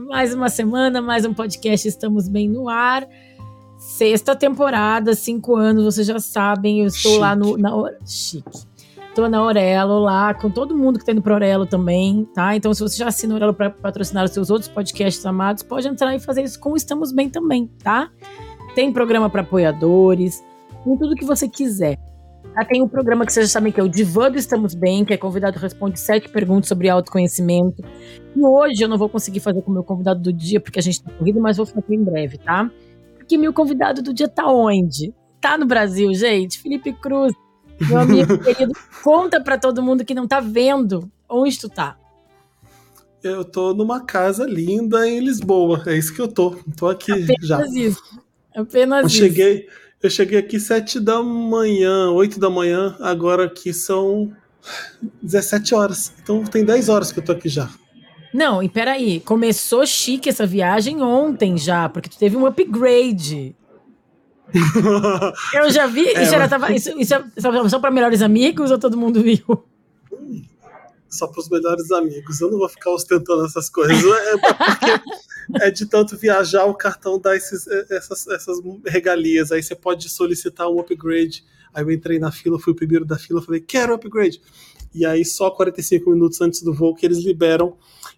Mais uma semana, mais um podcast Estamos Bem no Ar. Sexta temporada, cinco anos, vocês já sabem, eu estou Chique. lá no. Na, Chique. Estou na Aurelo lá, com todo mundo que está indo para Aurelo também, tá? Então, se você já assina a Aurelo para patrocinar os seus outros podcasts amados, pode entrar e fazer isso com Estamos Bem também, tá? Tem programa para apoiadores, com tudo que você quiser. Ah, tem um programa que vocês já sabem que é o Divã do Estamos Bem, que é convidado responde sete perguntas sobre autoconhecimento. E hoje eu não vou conseguir fazer com o meu convidado do dia, porque a gente tá corrido, mas vou fazer em breve, tá? Porque meu convidado do dia tá onde? Tá no Brasil, gente. Felipe Cruz, meu amigo querido, conta para todo mundo que não tá vendo onde tu tá. Eu tô numa casa linda em Lisboa, é isso que eu tô. Tô aqui Apenas já. Apenas isso. Apenas eu isso. Cheguei, eu cheguei aqui sete da manhã, oito da manhã, agora aqui são 17 horas. Então tem 10 horas que eu tô aqui já. Não, e peraí, começou chique essa viagem ontem já, porque tu teve um upgrade. eu já vi, é, isso, era, tava, isso, isso é só para melhores amigos ou todo mundo viu? só para os melhores amigos. Eu não vou ficar ostentando essas coisas. É, é porque é de tanto viajar, o cartão dá esses, é, essas, essas regalias. Aí você pode solicitar um upgrade. Aí eu entrei na fila, fui o primeiro da fila, falei, quero upgrade. E aí, só 45 minutos antes do voo que eles liberam.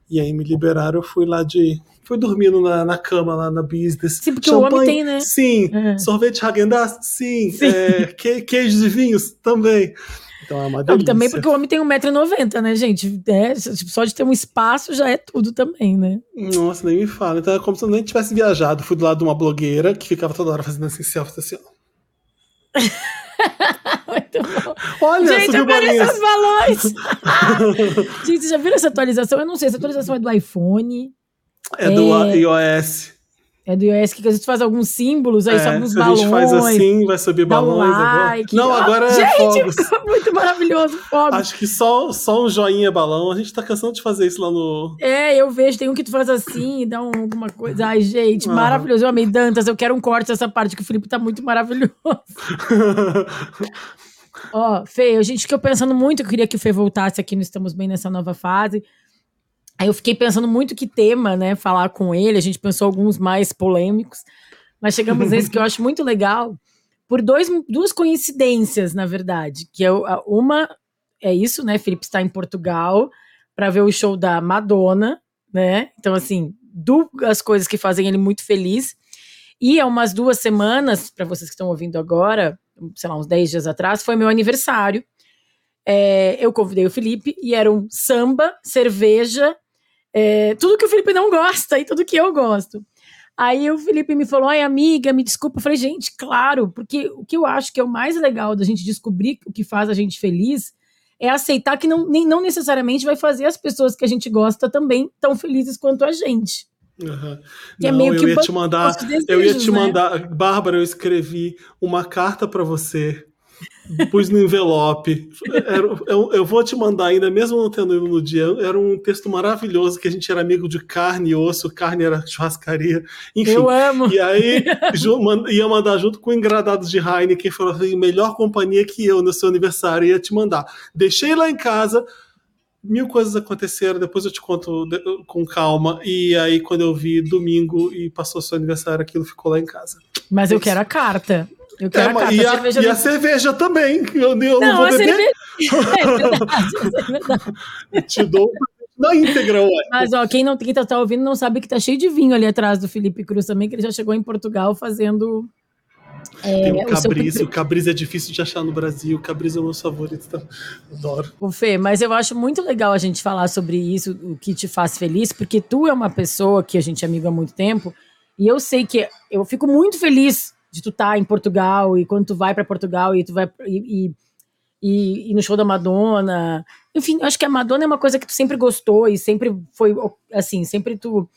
E aí me liberaram, eu fui lá de. Fui dormindo na, na cama lá na business. Sim, porque Champanhe, o homem tem, né? Sim. Uhum. Sorvete Häagen-Dazs? Sim. Sim. É, que, queijos e vinhos? Também. Então é uma delícia. também porque o homem tem 1,90m, né, gente? É, tipo, só de ter um espaço já é tudo também, né? Nossa, nem me fala. Então é como se eu nem tivesse viajado. Fui do lado de uma blogueira que ficava toda hora fazendo assim, selfie, assim, ó. Olha, gente, eu quero esses balões. gente, já viram essa atualização? Eu não sei, essa atualização é do iPhone. É, é... do iOS. É do iOS que a gente faz alguns símbolos, aí é, sobe uns balões. A gente faz assim, vai subir balões like. agora. Não, agora é gente, fogos. muito maravilhoso, fogos. Acho que só, só um joinha balão, a gente tá cansando de fazer isso lá no... É, eu vejo, tem um que tu faz assim, dá um, alguma coisa. Ai, gente, maravilhoso. Eu amei Dantas, eu quero um corte dessa parte, que o Felipe tá muito maravilhoso. Ó, Fê, a gente ficou pensando muito, eu queria que o Fê voltasse aqui no Estamos Bem nessa nova fase. Eu fiquei pensando muito que tema, né, falar com ele. A gente pensou alguns mais polêmicos, mas chegamos nesse que eu acho muito legal por dois, duas coincidências, na verdade. Que é uma é isso, né? Felipe está em Portugal para ver o show da Madonna, né? Então assim, duas coisas que fazem ele muito feliz. E há umas duas semanas, para vocês que estão ouvindo agora, sei lá, uns 10 dias atrás, foi meu aniversário. É, eu convidei o Felipe e era um samba, cerveja é, tudo que o Felipe não gosta e tudo que eu gosto. Aí o Felipe me falou: ai, amiga, me desculpa. Eu falei, gente, claro, porque o que eu acho que é o mais legal da gente descobrir o que faz a gente feliz é aceitar que não, nem, não necessariamente vai fazer as pessoas que a gente gosta também tão felizes quanto a gente. Uhum. Não, é meio eu que ia te mandar, desejos, eu ia te né? mandar, Bárbara, eu escrevi uma carta para você pus no envelope. Era, eu, eu, vou te mandar ainda, mesmo não tendo ido no dia. Era um texto maravilhoso que a gente era amigo de carne e osso, carne era churrascaria. Enfim. Eu amo. E aí ia mandar junto com o engradado de Heineken, falou assim: melhor companhia que eu no seu aniversário, ia te mandar. Deixei lá em casa. Mil coisas aconteceram, depois eu te conto com calma. E aí, quando eu vi domingo e passou seu aniversário, aquilo ficou lá em casa. Mas eu quero a carta. Eu quero é, a e, a, cerveja, e a cerveja também. Eu, eu não, não vou beber. Cerveja... É verdade, é verdade. Te dou na íntegra, ué. Mas, ó, quem, não, quem tá, tá, ouvindo não sabe que tá cheio de vinho ali atrás do Felipe Cruz também, que ele já chegou em Portugal fazendo. É, Tem o Cabriz, o, o Cabriz é difícil de achar no Brasil, o Cabriz é o meu favorito, tá? adoro. O Fê, mas eu acho muito legal a gente falar sobre isso, o que te faz feliz, porque tu é uma pessoa que a gente é amigo há muito tempo, e eu sei que eu fico muito feliz de tu estar tá em Portugal e quando tu vai para Portugal e tu vai e, e, e, no show da Madonna. Enfim, acho que a Madonna é uma coisa que tu sempre gostou e sempre foi assim, sempre tu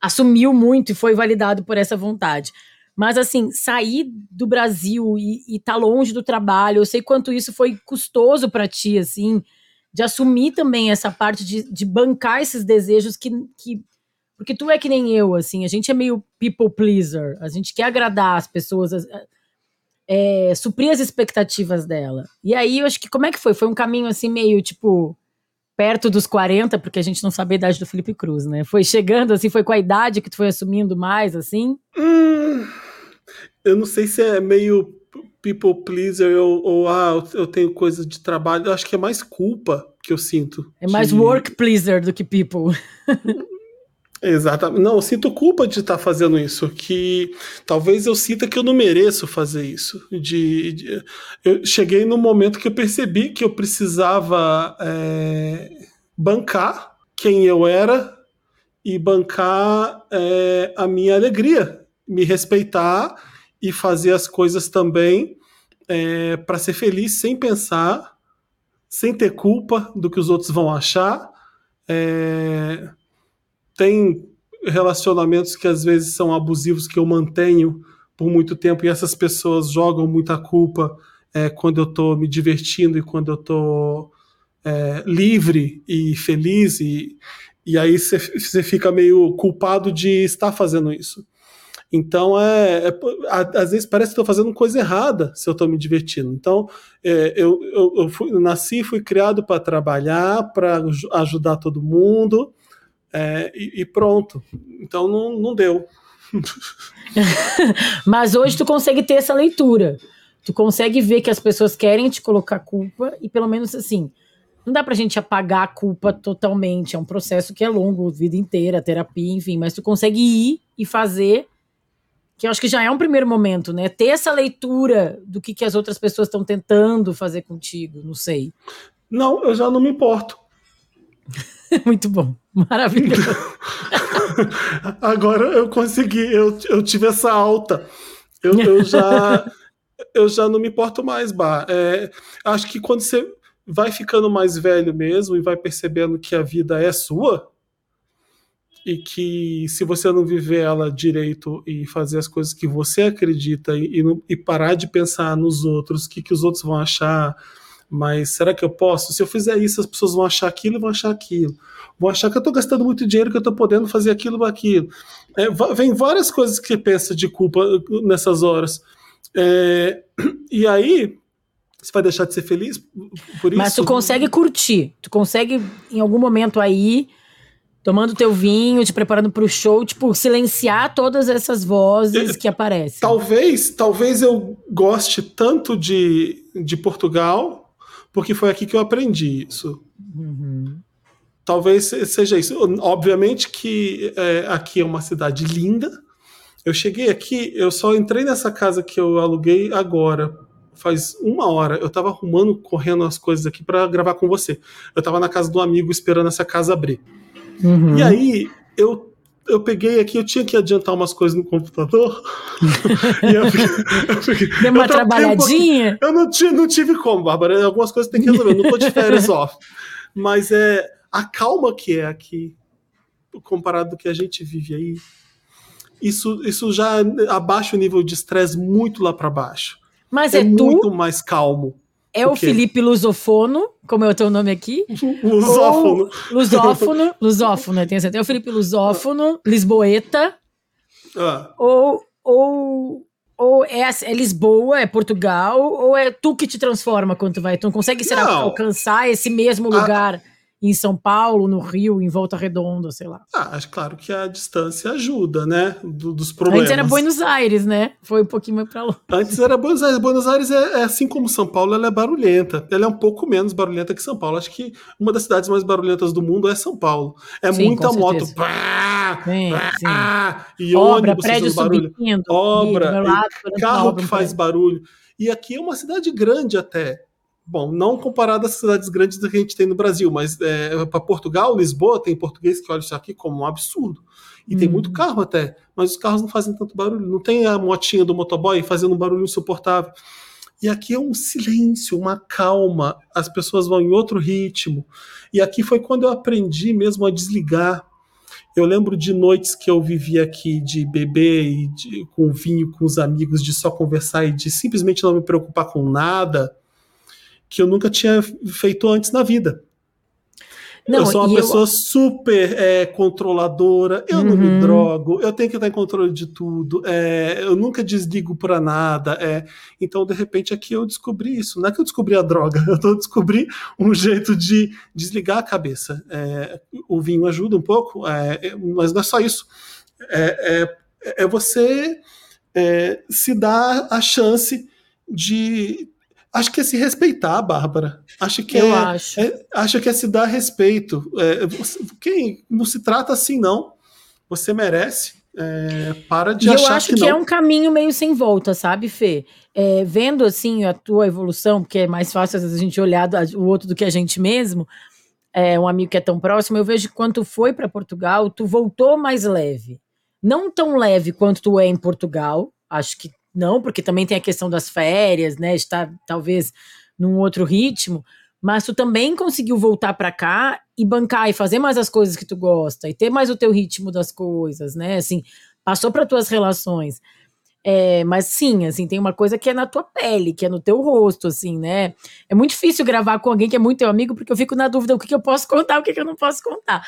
assumiu muito e foi validado por essa vontade. Mas, assim, sair do Brasil e, estar tá longe do trabalho, eu sei quanto isso foi custoso para ti, assim, de assumir também essa parte de, de bancar esses desejos que, que. Porque tu é que nem eu, assim, a gente é meio people pleaser, a gente quer agradar as pessoas, é, suprir as expectativas dela. E aí, eu acho que como é que foi? Foi um caminho assim, meio tipo perto dos 40, porque a gente não sabe a idade do Felipe Cruz, né? Foi chegando assim, foi com a idade que tu foi assumindo mais, assim? Hum, eu não sei se é meio people pleaser ou, ou ah, eu tenho coisa de trabalho. Eu acho que é mais culpa que eu sinto. É mais de... work pleaser do que people. Exatamente. Não, eu sinto culpa de estar fazendo isso. Que talvez eu sinta que eu não mereço fazer isso. De, de eu cheguei no momento que eu percebi que eu precisava é, bancar quem eu era e bancar é, a minha alegria, me respeitar e fazer as coisas também é, para ser feliz sem pensar, sem ter culpa do que os outros vão achar. É, tem relacionamentos que às vezes são abusivos que eu mantenho por muito tempo e essas pessoas jogam muita culpa é, quando eu estou me divertindo e quando eu estou é, livre e feliz e, e aí você fica meio culpado de estar fazendo isso. Então, é, é às vezes parece que estou fazendo coisa errada se eu estou me divertindo. Então, é, eu, eu, eu, fui, nasci, fui criado para trabalhar, para ajudar todo mundo, é, e, e, pronto. Então não, não deu. Mas hoje tu consegue ter essa leitura. Tu consegue ver que as pessoas querem te colocar culpa e pelo menos assim, não dá pra gente apagar a culpa totalmente, é um processo que é longo, vida inteira, terapia, enfim, mas tu consegue ir e fazer, que eu acho que já é um primeiro momento, né? Ter essa leitura do que, que as outras pessoas estão tentando fazer contigo, não sei. Não, eu já não me importo. Muito bom. Maravilhoso. Agora eu consegui, eu, eu tive essa alta. Eu, eu já eu já não me importo mais, Bar. É, acho que quando você vai ficando mais velho mesmo e vai percebendo que a vida é sua e que se você não viver ela direito e fazer as coisas que você acredita e, e, e parar de pensar nos outros, o que, que os outros vão achar, mas será que eu posso? Se eu fizer isso, as pessoas vão achar aquilo e vão achar aquilo. Vão achar que eu estou gastando muito dinheiro, que eu estou podendo fazer aquilo ou aquilo. É, vem várias coisas que pensa de culpa nessas horas. É, e aí, você vai deixar de ser feliz por isso? Mas tu consegue curtir. Tu consegue, em algum momento aí, tomando teu vinho, te preparando para o show, tipo, silenciar todas essas vozes é, que aparecem. Talvez, talvez eu goste tanto de, de Portugal porque foi aqui que eu aprendi isso. Uhum. Talvez seja isso. Obviamente que é, aqui é uma cidade linda. Eu cheguei aqui, eu só entrei nessa casa que eu aluguei agora, faz uma hora. Eu estava arrumando, correndo as coisas aqui para gravar com você. Eu estava na casa um amigo esperando essa casa abrir. Uhum. E aí eu eu peguei aqui, eu tinha que adiantar umas coisas no computador. e eu eu fiquei, Deu uma eu trabalhadinha? Um eu não, tive, não tive como, Bárbara. Algumas coisas tem que resolver. Eu não tô de férias off. Mas é a calma que é aqui, comparado do que a gente vive aí, isso, isso já abaixa o nível de estresse muito lá para baixo. Mas é, é tu? muito mais calmo. É o, o Felipe Lusofono, como é o teu nome aqui? Lusófono. lusófono, lusófono, tem certeza. É o Felipe Lusófono, Lisboeta. Ah. Ou, ou, ou é, é, Lisboa, é Portugal, ou é tu que te transforma quando tu vai? Tu não consegue será, alcançar esse mesmo lugar? Ah em São Paulo, no Rio, em Volta Redonda, sei lá. Ah, acho claro que a distância ajuda, né? Do, dos problemas. Antes era Buenos Aires, né? Foi um pouquinho mais pra longe. Antes era Buenos Aires. Buenos Aires é, é, assim como São Paulo, ela é barulhenta. Ela é um pouco menos barulhenta que São Paulo. Acho que uma das cidades mais barulhentas do mundo é São Paulo. É sim, muita moto. Pá, sim, pá, sim. E Obra, ônibus prédio barulho. Subindo, Obra, lado, carro que faz barulho. E aqui é uma cidade grande até. Bom, não comparado às cidades grandes que a gente tem no Brasil, mas é, para Portugal, Lisboa, tem português que olha isso aqui como um absurdo. E hum. tem muito carro até, mas os carros não fazem tanto barulho. Não tem a motinha do motoboy fazendo um barulho insuportável. E aqui é um silêncio, uma calma, as pessoas vão em outro ritmo. E aqui foi quando eu aprendi mesmo a desligar Eu lembro de noites que eu vivi aqui de beber e de, com vinho com os amigos, de só conversar e de simplesmente não me preocupar com nada que eu nunca tinha feito antes na vida. Não, eu sou uma pessoa eu... super é, controladora, eu uhum. não me uhum. drogo, eu tenho que estar em controle de tudo, é, eu nunca desligo para nada. É, então, de repente, aqui eu descobri isso. Não é que eu descobri a droga, eu descobri um jeito de desligar a cabeça. É, o vinho ajuda um pouco, é, é, mas não é só isso. É, é você se dar a chance de Acho que é se respeitar, Bárbara. Acho que Eu é, acho. É, acho que é se dar respeito. É, você, quem não se trata assim, não. Você merece. É, para de e achar eu acho que, que é um caminho meio sem volta, sabe, Fê? É, vendo assim a tua evolução, porque é mais fácil às vezes a gente olhar o outro do que a gente mesmo, é, um amigo que é tão próximo, eu vejo que quando tu foi para Portugal, tu voltou mais leve. Não tão leve quanto tu é em Portugal, acho que não, porque também tem a questão das férias, né? Está talvez num outro ritmo, mas tu também conseguiu voltar para cá e bancar e fazer mais as coisas que tu gosta e ter mais o teu ritmo das coisas, né? Assim, passou para tuas relações. É, mas sim, assim, tem uma coisa que é na tua pele, que é no teu rosto, assim, né? É muito difícil gravar com alguém que é muito teu amigo, porque eu fico na dúvida o que, que eu posso contar, o que, que eu não posso contar.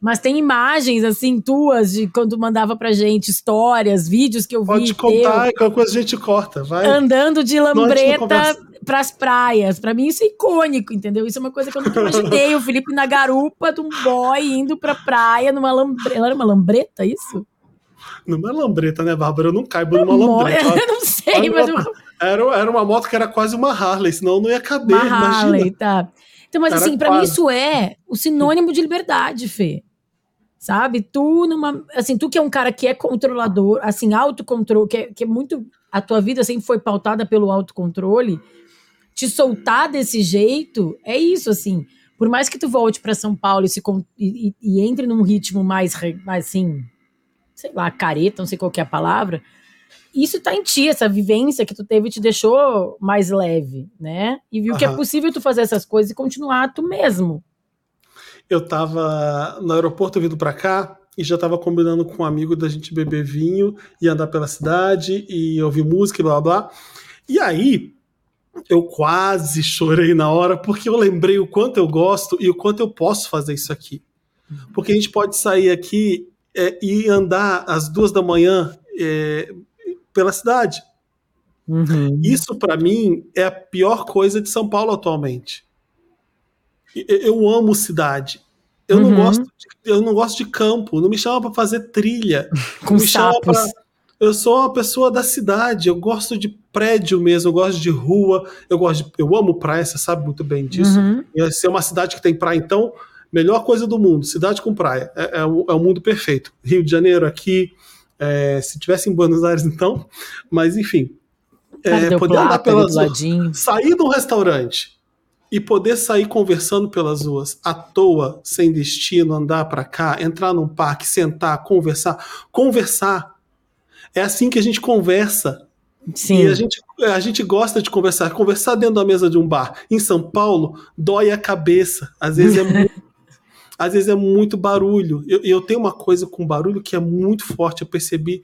Mas tem imagens, assim, tuas, de quando mandava pra gente, histórias, vídeos que eu vi. Pode contar, qualquer coisa a gente corta, vai. Andando de lambreta pras praias. Pra mim isso é icônico, entendeu? Isso é uma coisa que eu nunca imaginei. o Felipe na garupa de um boy indo pra praia numa lambreta. Ela era uma lambreta, isso? Numa lambreta, né, Bárbara? Eu não caibo numa lambreta. Eu não sei, mas... Era, era uma moto que era quase uma Harley, senão não ia caber, uma imagina. Harley, tá. Então, mas assim, para mim isso é o sinônimo de liberdade, Fê sabe? Tu numa, assim, tu que é um cara que é controlador, assim, autocontrole, que é, que é muito a tua vida sempre foi pautada pelo autocontrole, te soltar desse jeito, é isso assim. Por mais que tu volte para São Paulo e, se, e, e, entre num ritmo mais, mais assim, sei lá, careta, não sei qual é a palavra, isso tá em ti, essa vivência que tu teve te deixou mais leve, né? E viu uhum. que é possível tu fazer essas coisas e continuar tu mesmo, eu tava no aeroporto vindo para cá e já tava combinando com um amigo da gente beber vinho e andar pela cidade e ouvir música e blá blá. blá. E aí eu quase chorei na hora porque eu lembrei o quanto eu gosto e o quanto eu posso fazer isso aqui. Porque a gente pode sair aqui é, e andar às duas da manhã é, pela cidade. Uhum. Isso para mim é a pior coisa de São Paulo atualmente eu amo cidade. Eu, uhum. não gosto de, eu não gosto de campo. Não me chama para fazer trilha. Com me sapos. Pra, eu sou uma pessoa da cidade. Eu gosto de prédio mesmo. Eu gosto de rua. Eu gosto de, eu amo praia. Você sabe muito bem disso. Uhum. E se é uma cidade que tem praia, então melhor coisa do mundo. Cidade com praia é, é, o, é o mundo perfeito. Rio de Janeiro aqui. É, se tivesse em Buenos Aires, então. Mas enfim. É, poder andar pelas sair de um restaurante e poder sair conversando pelas ruas à toa, sem destino, andar para cá, entrar num parque, sentar, conversar, conversar. É assim que a gente conversa. Sim. E a gente, a gente gosta de conversar. Conversar dentro da mesa de um bar em São Paulo dói a cabeça. Às vezes é muito, às vezes é muito barulho. E eu, eu, tenho uma coisa com barulho que é muito forte. Eu percebi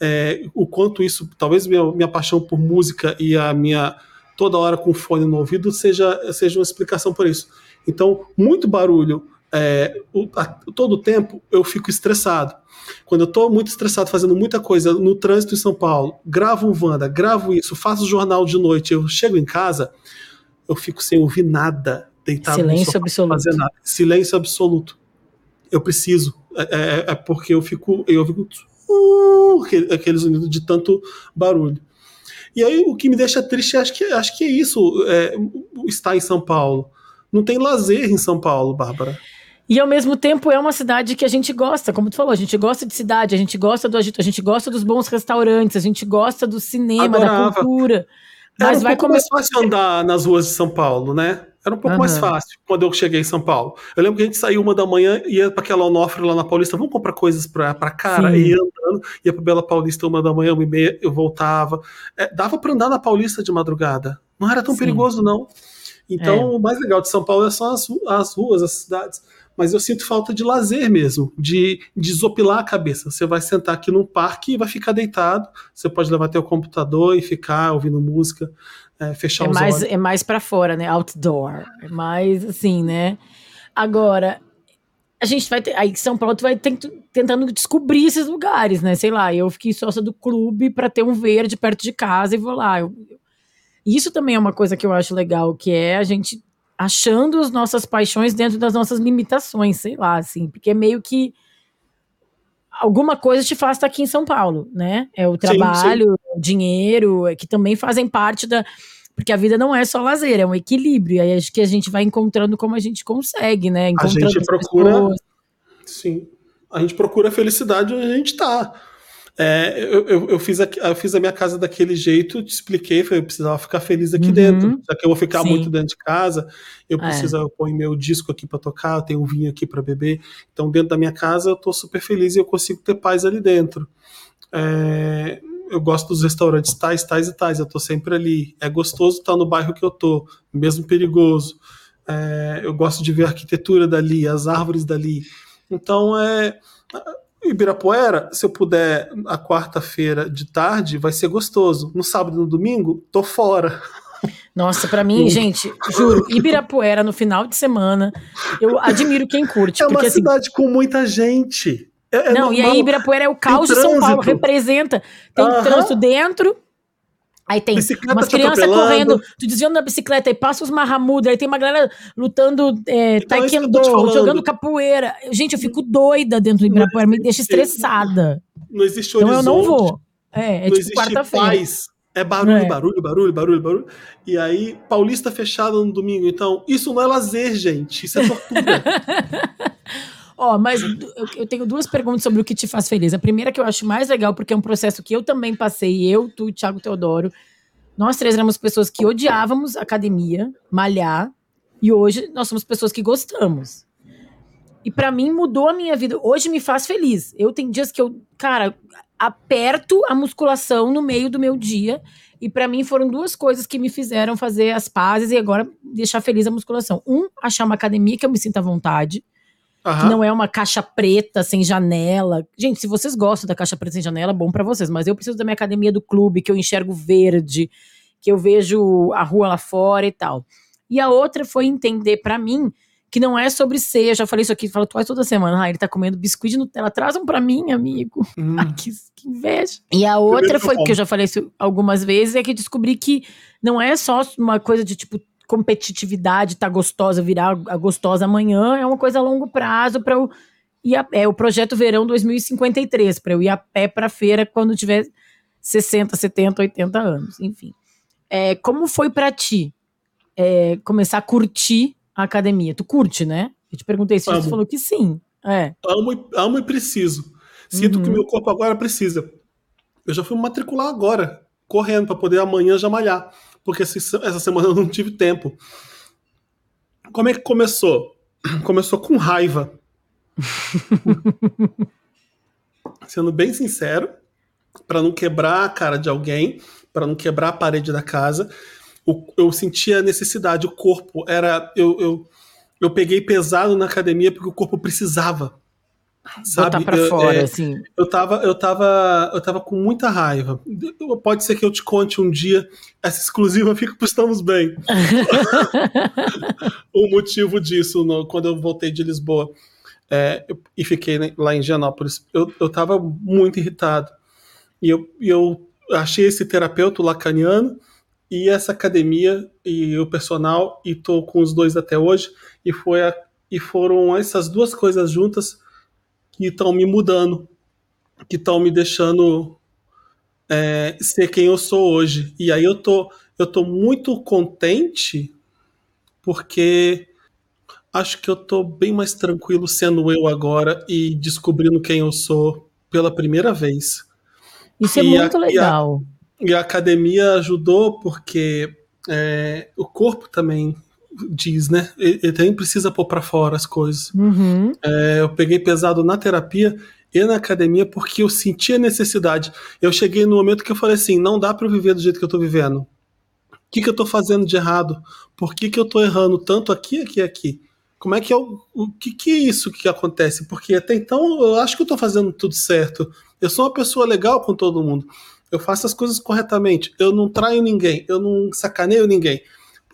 é, o quanto isso, talvez minha, minha paixão por música e a minha toda hora com fone no ouvido seja, seja uma explicação por isso. Então, muito barulho é, o, a, todo o tempo eu fico estressado. Quando eu estou muito estressado fazendo muita coisa no trânsito em São Paulo, gravo um Wanda, gravo isso, faço jornal de noite, eu chego em casa, eu fico sem ouvir nada, deitado Silêncio sofá, absoluto. Fazer nada. Silêncio absoluto. Eu preciso. É, é, é porque eu fico. Eu fico uh, aqueles unidos de tanto barulho. E aí o que me deixa triste, acho que, acho que é isso, é, estar em São Paulo. Não tem lazer em São Paulo, Bárbara. E ao mesmo tempo é uma cidade que a gente gosta, como tu falou, a gente gosta de cidade, a gente gosta do agito, a gente gosta dos bons restaurantes, a gente gosta do cinema, Adorava. da cultura. Mas Era um vai pouco mais fácil andar nas ruas de São Paulo, né? Era um pouco uhum. mais fácil quando eu cheguei em São Paulo. Eu lembro que a gente saiu uma da manhã, ia para aquela Onofre lá na Paulista, vamos comprar coisas pra, pra cara, Sim. e ia andando, ia pra Bela Paulista uma da manhã, uma e meia, eu voltava. É, dava para andar na Paulista de madrugada. Não era tão Sim. perigoso, não. Então, é. o mais legal de São Paulo são as, as ruas, as cidades. mas eu sinto falta de lazer mesmo, de desopilar a cabeça. Você vai sentar aqui num parque e vai ficar deitado. Você pode levar até o computador e ficar ouvindo música, é, fechar é os mais, olhos. É mais para fora, né? Outdoor. É mais assim, né? Agora, a gente vai ter, aí São Paulo tu vai tent, tentando descobrir esses lugares, né? Sei lá, eu fiquei sócia do clube para ter um verde perto de casa e vou lá. Eu, isso também é uma coisa que eu acho legal, que é a gente achando as nossas paixões dentro das nossas limitações, sei lá, assim, porque é meio que alguma coisa te faz estar aqui em São Paulo, né? É o trabalho, sim, sim. o dinheiro, é que também fazem parte da. Porque a vida não é só lazer, é um equilíbrio. E aí acho que a gente vai encontrando como a gente consegue, né? Encontrando a gente procura. Pessoas. Sim. A gente procura a felicidade onde a gente está. É, eu, eu, eu, fiz a, eu fiz a minha casa daquele jeito, te expliquei, foi, eu precisava ficar feliz aqui uhum. dentro. Já que eu vou ficar Sim. muito dentro de casa, eu é. preciso é. pôr meu disco aqui para tocar, eu tenho um vinho aqui para beber. Então, dentro da minha casa, eu tô super feliz e eu consigo ter paz ali dentro. É, eu gosto dos restaurantes tais, tais e tais, eu tô sempre ali. É gostoso estar no bairro que eu tô, mesmo perigoso. É, eu gosto de ver a arquitetura dali, as árvores dali. Então, é Ibirapuera, se eu puder, a quarta-feira de tarde, vai ser gostoso. No sábado e no domingo, tô fora. Nossa, para mim, gente, juro, Ibirapuera no final de semana, eu admiro quem curte. É porque, uma assim, cidade com muita gente. É, é não, normal. e aí Ibirapuera é o caos de São Paulo, representa. Tem uh -huh. trânsito dentro, Aí tem bicicleta umas crianças correndo, tu desviando na bicicleta, aí passa os marramudos, aí tem uma galera lutando é, então, é taekwondo, jogando capoeira. Gente, eu fico doida dentro do Ibirapuera, me deixa estressada. Não existe horizonte. Então eu não vou. É, é não tipo quarta-feira. É barulho, é. barulho, barulho, barulho, barulho. E aí, Paulista fechado no domingo. Então, isso não é lazer, gente. Isso é tortura. Ó, mas eu tenho duas perguntas sobre o que te faz feliz. A primeira que eu acho mais legal, porque é um processo que eu também passei, eu, tu, Thiago Teodoro. Nós três éramos pessoas que odiávamos academia, malhar, e hoje nós somos pessoas que gostamos. E para mim mudou a minha vida. Hoje me faz feliz. Eu tenho dias que eu, cara, aperto a musculação no meio do meu dia. E para mim foram duas coisas que me fizeram fazer as pazes e agora deixar feliz a musculação. Um, achar uma academia que eu me sinta à vontade. Uhum. Que não é uma caixa preta sem janela. Gente, se vocês gostam da caixa preta sem janela, bom para vocês. Mas eu preciso da minha academia do clube, que eu enxergo verde, que eu vejo a rua lá fora e tal. E a outra foi entender para mim que não é sobre ser. Eu já falei isso aqui, falo quase toda semana. Ah, ele tá comendo biscoito de Nutella. Traz um pra mim, amigo. Hum. Ai, que, que, inveja. E a outra foi, que eu já falei isso algumas vezes, é que descobri que não é só uma coisa de tipo competitividade tá gostosa, virar a gostosa amanhã, é uma coisa a longo prazo para eu ir a, é o projeto Verão 2053, para eu ir a pé para feira quando tiver 60, 70, 80 anos, enfim. É, como foi para ti é, começar a curtir a academia? Tu curte, né? Eu te perguntei se você falou que sim. É. Amo, amo e preciso. Sinto uhum. que o meu corpo agora precisa. Eu já fui matricular agora, correndo, para poder amanhã já malhar porque essa semana eu não tive tempo. Como é que começou? Começou com raiva. Sendo bem sincero, para não quebrar a cara de alguém, para não quebrar a parede da casa, eu sentia a necessidade, o corpo era. Eu, eu, eu peguei pesado na academia porque o corpo precisava. Sabe? Botar pra fora, é, assim. Eu tava, eu, tava, eu tava com muita raiva. Pode ser que eu te conte um dia, essa exclusiva fica pro Estamos Bem. o motivo disso, no, quando eu voltei de Lisboa é, eu, e fiquei lá em Gianópolis, eu, eu tava muito irritado. E eu, eu achei esse terapeuta lacaniano e essa academia e o personal, e tô com os dois até hoje, e, foi a, e foram essas duas coisas juntas que estão me mudando, que estão me deixando é, ser quem eu sou hoje. E aí eu tô, eu tô muito contente porque acho que eu tô bem mais tranquilo sendo eu agora e descobrindo quem eu sou pela primeira vez. Isso é e é muito a, legal. E a, e a, academia ajudou porque é, o corpo também diz, né? Ele também precisa pôr para fora as coisas. Uhum. É, eu peguei pesado na terapia e na academia porque eu sentia necessidade. Eu cheguei no momento que eu falei assim: não dá para viver do jeito que eu tô vivendo. O que, que eu tô fazendo de errado? Por que, que eu tô errando tanto aqui, aqui, aqui? Como é que é o, o que, que é isso que acontece? Porque até então eu acho que eu tô fazendo tudo certo. Eu sou uma pessoa legal com todo mundo. Eu faço as coisas corretamente. Eu não traio ninguém. Eu não sacaneio ninguém.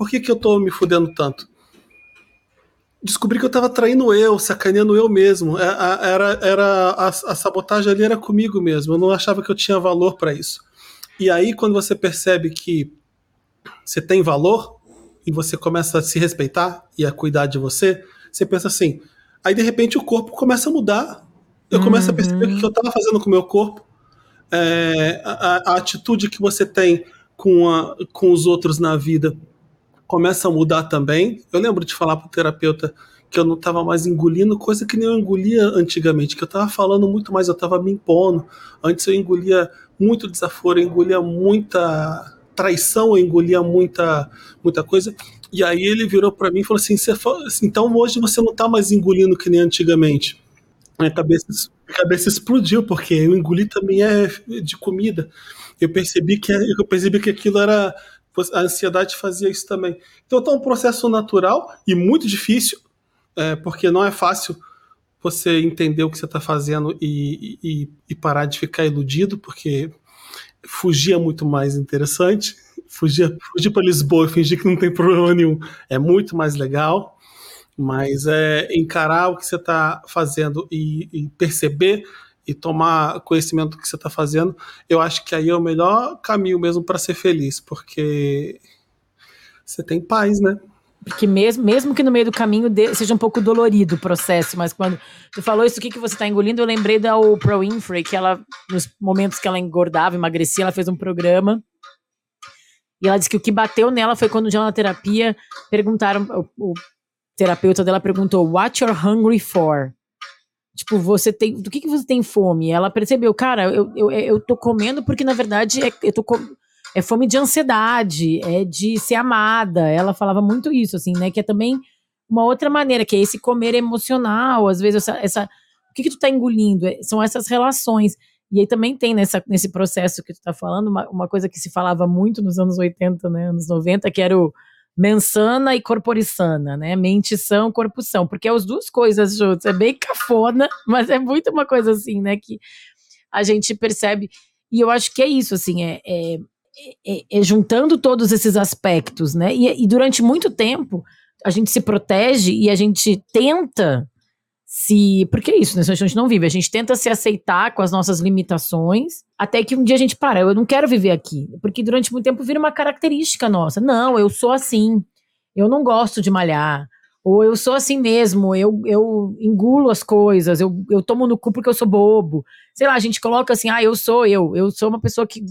Por que, que eu tô me fudendo tanto? Descobri que eu tava traindo eu, sacaneando eu mesmo. É, era, era a, a sabotagem ali era comigo mesmo. Eu não achava que eu tinha valor para isso. E aí, quando você percebe que você tem valor e você começa a se respeitar e a cuidar de você, você pensa assim. Aí, de repente, o corpo começa a mudar. Eu uhum. começo a perceber o que eu estava fazendo com o meu corpo, é, a, a, atitude que você tem com, a, com os outros na vida começa a mudar também. Eu lembro de falar para o terapeuta que eu não estava mais engolindo coisa que nem eu engolia antigamente, que eu estava falando muito mais, eu estava me impondo. Antes eu engolia muito desaforo, eu engolia muita traição, eu engolia muita, muita coisa. E aí ele virou para mim e falou assim, então hoje você não está mais engolindo que nem antigamente. Minha cabeça, minha cabeça explodiu, porque eu engoli também é de comida. Eu percebi que, eu percebi que aquilo era a ansiedade fazia isso também. Então está um processo natural e muito difícil, é, porque não é fácil você entender o que você está fazendo e, e, e, parar de ficar iludido, porque fugir é muito mais interessante. Fugir, fugir para Lisboa e fingir que não tem problema nenhum é muito mais legal, mas é encarar o que você está fazendo e, e perceber e tomar conhecimento do que você está fazendo, eu acho que aí é o melhor caminho mesmo para ser feliz, porque você tem paz, né? Porque mesmo, mesmo que no meio do caminho de, seja um pouco dolorido o processo, mas quando tu falou isso, o que, que você está engolindo, eu lembrei da Oprah Winfrey, que ela, nos momentos que ela engordava, emagrecia, ela fez um programa e ela disse que o que bateu nela foi quando já na terapia perguntaram, o, o terapeuta dela perguntou, what you're hungry for? Tipo, você tem. Do que, que você tem fome? Ela percebeu, cara, eu, eu, eu tô comendo porque, na verdade, é, eu tô com, é fome de ansiedade, é de ser amada. Ela falava muito isso, assim, né? Que é também uma outra maneira, que é esse comer emocional, às vezes, essa. essa o que, que tu tá engolindo? É, são essas relações. E aí também tem nessa, nesse processo que tu tá falando, uma, uma coisa que se falava muito nos anos 80, né? Anos 90, que era o mensana e corporissana, né? Mentição, corpução, porque é as duas coisas juntas. É bem cafona, mas é muito uma coisa assim, né? Que a gente percebe. E eu acho que é isso, assim, é, é, é, é juntando todos esses aspectos, né? E, e durante muito tempo a gente se protege e a gente tenta se. Porque é isso, né? A gente não vive. A gente tenta se aceitar com as nossas limitações, até que um dia a gente para. Eu não quero viver aqui. Porque durante muito tempo vira uma característica nossa. Não, eu sou assim. Eu não gosto de malhar. Ou eu sou assim mesmo, eu, eu engulo as coisas, eu, eu tomo no cu porque eu sou bobo. Sei lá, a gente coloca assim, ah, eu sou eu, eu sou uma pessoa que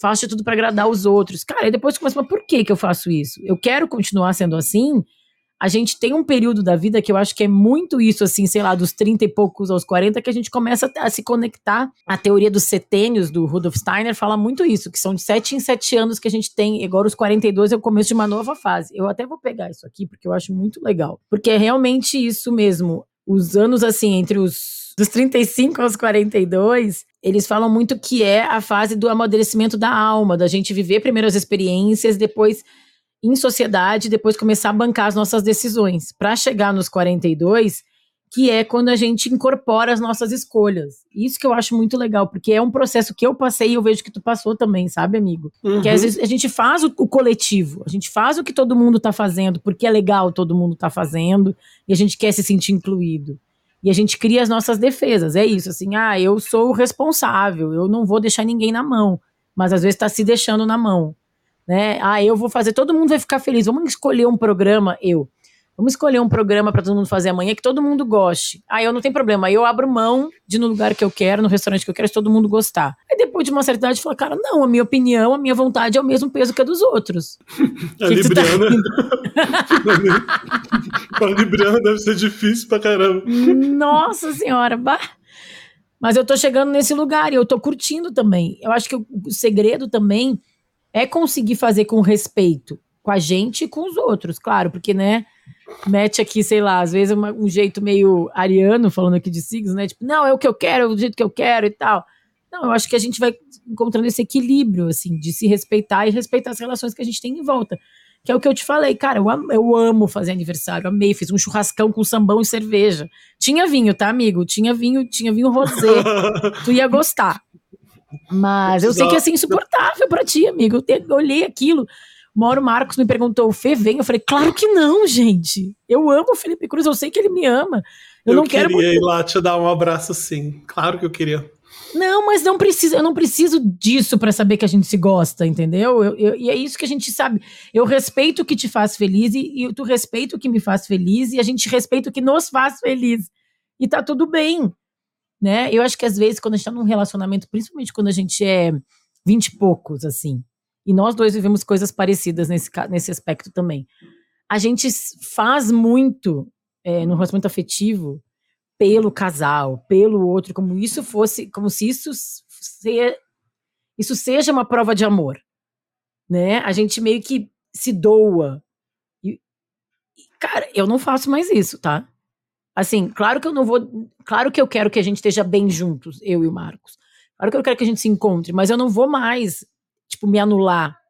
faço tudo para agradar os outros. Cara, e depois começa, mas por que que eu faço isso? Eu quero continuar sendo assim, a gente tem um período da vida que eu acho que é muito isso, assim, sei lá, dos 30 e poucos aos 40, que a gente começa a se conectar. A teoria dos setênios do Rudolf Steiner fala muito isso, que são de 7 em 7 anos que a gente tem, agora os 42 é o começo de uma nova fase. Eu até vou pegar isso aqui, porque eu acho muito legal. Porque é realmente isso mesmo. Os anos, assim, entre os dos 35 aos 42, eles falam muito que é a fase do amadurecimento da alma, da gente viver primeiro as experiências, depois em sociedade, depois começar a bancar as nossas decisões, para chegar nos 42, que é quando a gente incorpora as nossas escolhas. Isso que eu acho muito legal, porque é um processo que eu passei e eu vejo que tu passou também, sabe, amigo? Uhum. Que às vezes a gente faz o, o, coletivo, a gente faz o que todo mundo tá fazendo, porque é legal todo mundo tá fazendo, e a gente quer se sentir incluído. E a gente cria as nossas defesas, é isso, assim, ah, eu sou o responsável, eu não vou deixar ninguém na mão, mas às vezes tá se deixando na mão né? Ah, eu vou fazer, todo mundo vai ficar feliz. Vamos escolher um programa, eu. Vamos escolher um programa para todo mundo fazer amanhã que todo mundo goste. Ah, eu não tenho problema. Eu abro mão de ir no lugar que eu quero, no restaurante que eu quero, se todo mundo gostar. Aí depois de uma certa idade, fala, cara, não, a minha opinião, a minha vontade é o mesmo peso que a dos outros. A que Libriana. A Libriana deve ser difícil pra caramba. Nossa senhora, bah. Mas eu tô chegando nesse lugar e eu tô curtindo também. Eu acho que o segredo também é conseguir fazer com respeito com a gente e com os outros, claro, porque, né, mete aqui, sei lá, às vezes uma, um jeito meio ariano, falando aqui de signos, né, tipo, não, é o que eu quero, é o jeito que eu quero e tal. Não, eu acho que a gente vai encontrando esse equilíbrio, assim, de se respeitar e respeitar as relações que a gente tem em volta. que é o que eu te falei, cara, eu amo, eu amo fazer aniversário, amei, fiz um churrascão com sambão e cerveja. Tinha vinho, tá, amigo? Tinha vinho, tinha vinho rosé. tu ia gostar. Mas eu sei que é assim, insuportável pra ti, amigo. Eu, te, eu olhei aquilo. Uma hora o Marcos me perguntou, o Fê vem? Eu falei, claro que não, gente. Eu amo o Felipe Cruz, eu sei que ele me ama. Eu, eu não quero. Eu queria ir lá te dar um abraço, sim. Claro que eu queria. Não, mas não precisa, eu não preciso disso para saber que a gente se gosta, entendeu? Eu, eu, e é isso que a gente sabe. Eu respeito o que te faz feliz e, e tu respeita o que me faz feliz e a gente respeita o que nos faz feliz. E tá tudo bem, né? Eu acho que às vezes quando a gente tá num relacionamento, principalmente quando a gente é vinte e poucos, assim, e nós dois vivemos coisas parecidas nesse, nesse aspecto também. A gente faz muito é, no relacionamento afetivo pelo casal, pelo outro, como isso fosse, como se isso se, isso seja uma prova de amor, né? A gente meio que se doa. E, cara, eu não faço mais isso, tá? Assim, claro que eu não vou, claro que eu quero que a gente esteja bem juntos, eu e o Marcos. Claro que eu quero que a gente se encontre, mas eu não vou mais, tipo, me anular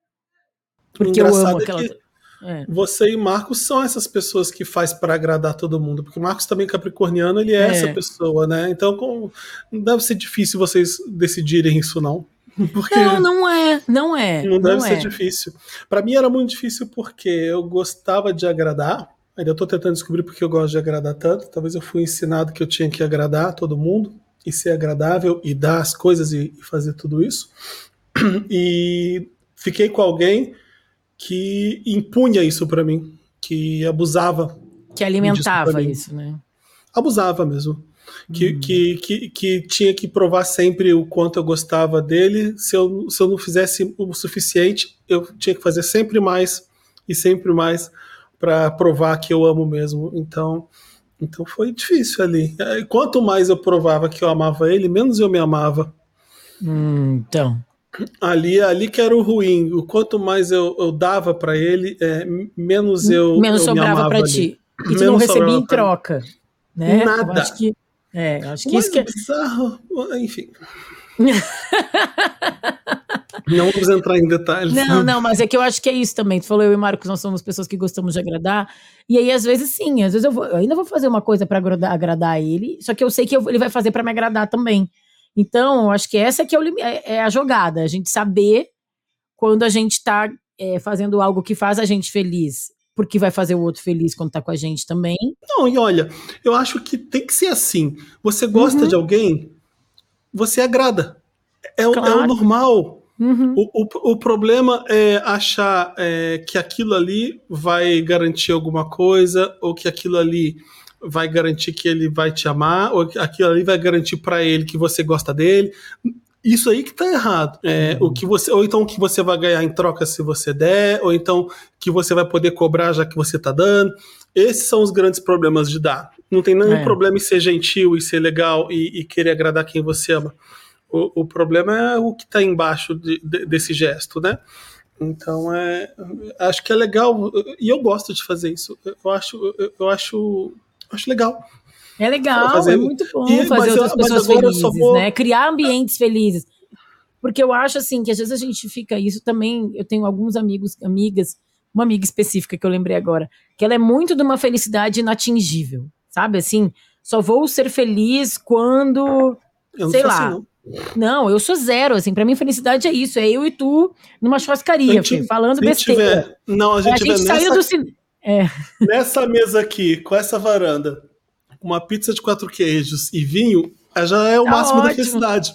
porque eu amo é aquela é é. Você e Marcos são essas pessoas que faz para agradar todo mundo, porque Marcos também capricorniano, ele é, é. essa pessoa, né? Então com, não deve ser difícil vocês decidirem isso não. Porque não, não é, não é. Não, não deve ser é. difícil. Para mim era muito difícil porque eu gostava de agradar. Ainda estou tentando descobrir porque eu gosto de agradar tanto. Talvez eu fui ensinado que eu tinha que agradar todo mundo e ser agradável e dar as coisas e, e fazer tudo isso. E fiquei com alguém que impunha isso para mim, que abusava. Que alimentava isso, né? Abusava mesmo. Que, hum. que, que, que, tinha que provar sempre o quanto eu gostava dele. Se eu, se eu não fizesse o suficiente, eu tinha que fazer sempre mais e sempre mais para provar que eu amo mesmo. Então, então foi difícil ali. Quanto mais eu provava que eu amava ele, menos eu me amava. Hum, então. Ali, ali que era o ruim. O quanto mais eu, eu dava para ele, é, menos eu menos eu sobrava para ti. E tu menos não recebia em troca, né? Nada. Eu acho que, é, acho que isso que é bizarro. Enfim. não vamos entrar em detalhes. Não, não, mas é que eu acho que é isso também. Tu falou, eu e Marcos, nós somos pessoas que gostamos de agradar. E aí, às vezes, sim, às vezes eu, vou, eu ainda vou fazer uma coisa para agradar, agradar ele, só que eu sei que eu, ele vai fazer para me agradar também. Então, eu acho que essa que é, o, é, é a jogada, a gente saber quando a gente está é, fazendo algo que faz a gente feliz, porque vai fazer o outro feliz quando está com a gente também. Não, e olha, eu acho que tem que ser assim. Você gosta uhum. de alguém, você agrada. É, claro. é o normal. Uhum. O, o, o, problema é achar é, que aquilo ali vai garantir alguma coisa, ou que aquilo ali vai garantir que ele vai te amar, ou aquilo ali vai garantir para ele que você gosta dele. Isso aí que tá errado. É, uhum. o que você, ou então o que você vai ganhar em troca se você der, ou então que você vai poder cobrar já que você tá dando. Esses são os grandes problemas de dar. Não tem nenhum é. problema em ser gentil e ser legal e, e querer agradar quem você ama. O, o, problema é o que está embaixo de, de, desse gesto, né? Então é, acho que é legal e eu gosto de fazer isso. Eu acho, eu acho acho legal. É legal, fazer, é muito bom e, fazer outras eu, pessoas felizes, vou... né? Criar ambientes felizes. Porque eu acho assim que às vezes a gente fica isso também. Eu tenho alguns amigos, amigas, uma amiga específica que eu lembrei agora, que ela é muito de uma felicidade inatingível, sabe? Assim, só vou ser feliz quando, sei lá. Assim, não. não. eu sou zero, assim, pra mim felicidade é isso, é eu e tu numa churrascaria, gente, falando besteira. Tiver, não, a gente, a gente saiu do cinema. É. Nessa mesa aqui, com essa varanda, uma pizza de quatro queijos e vinho, já é o tá máximo ótimo. da felicidade.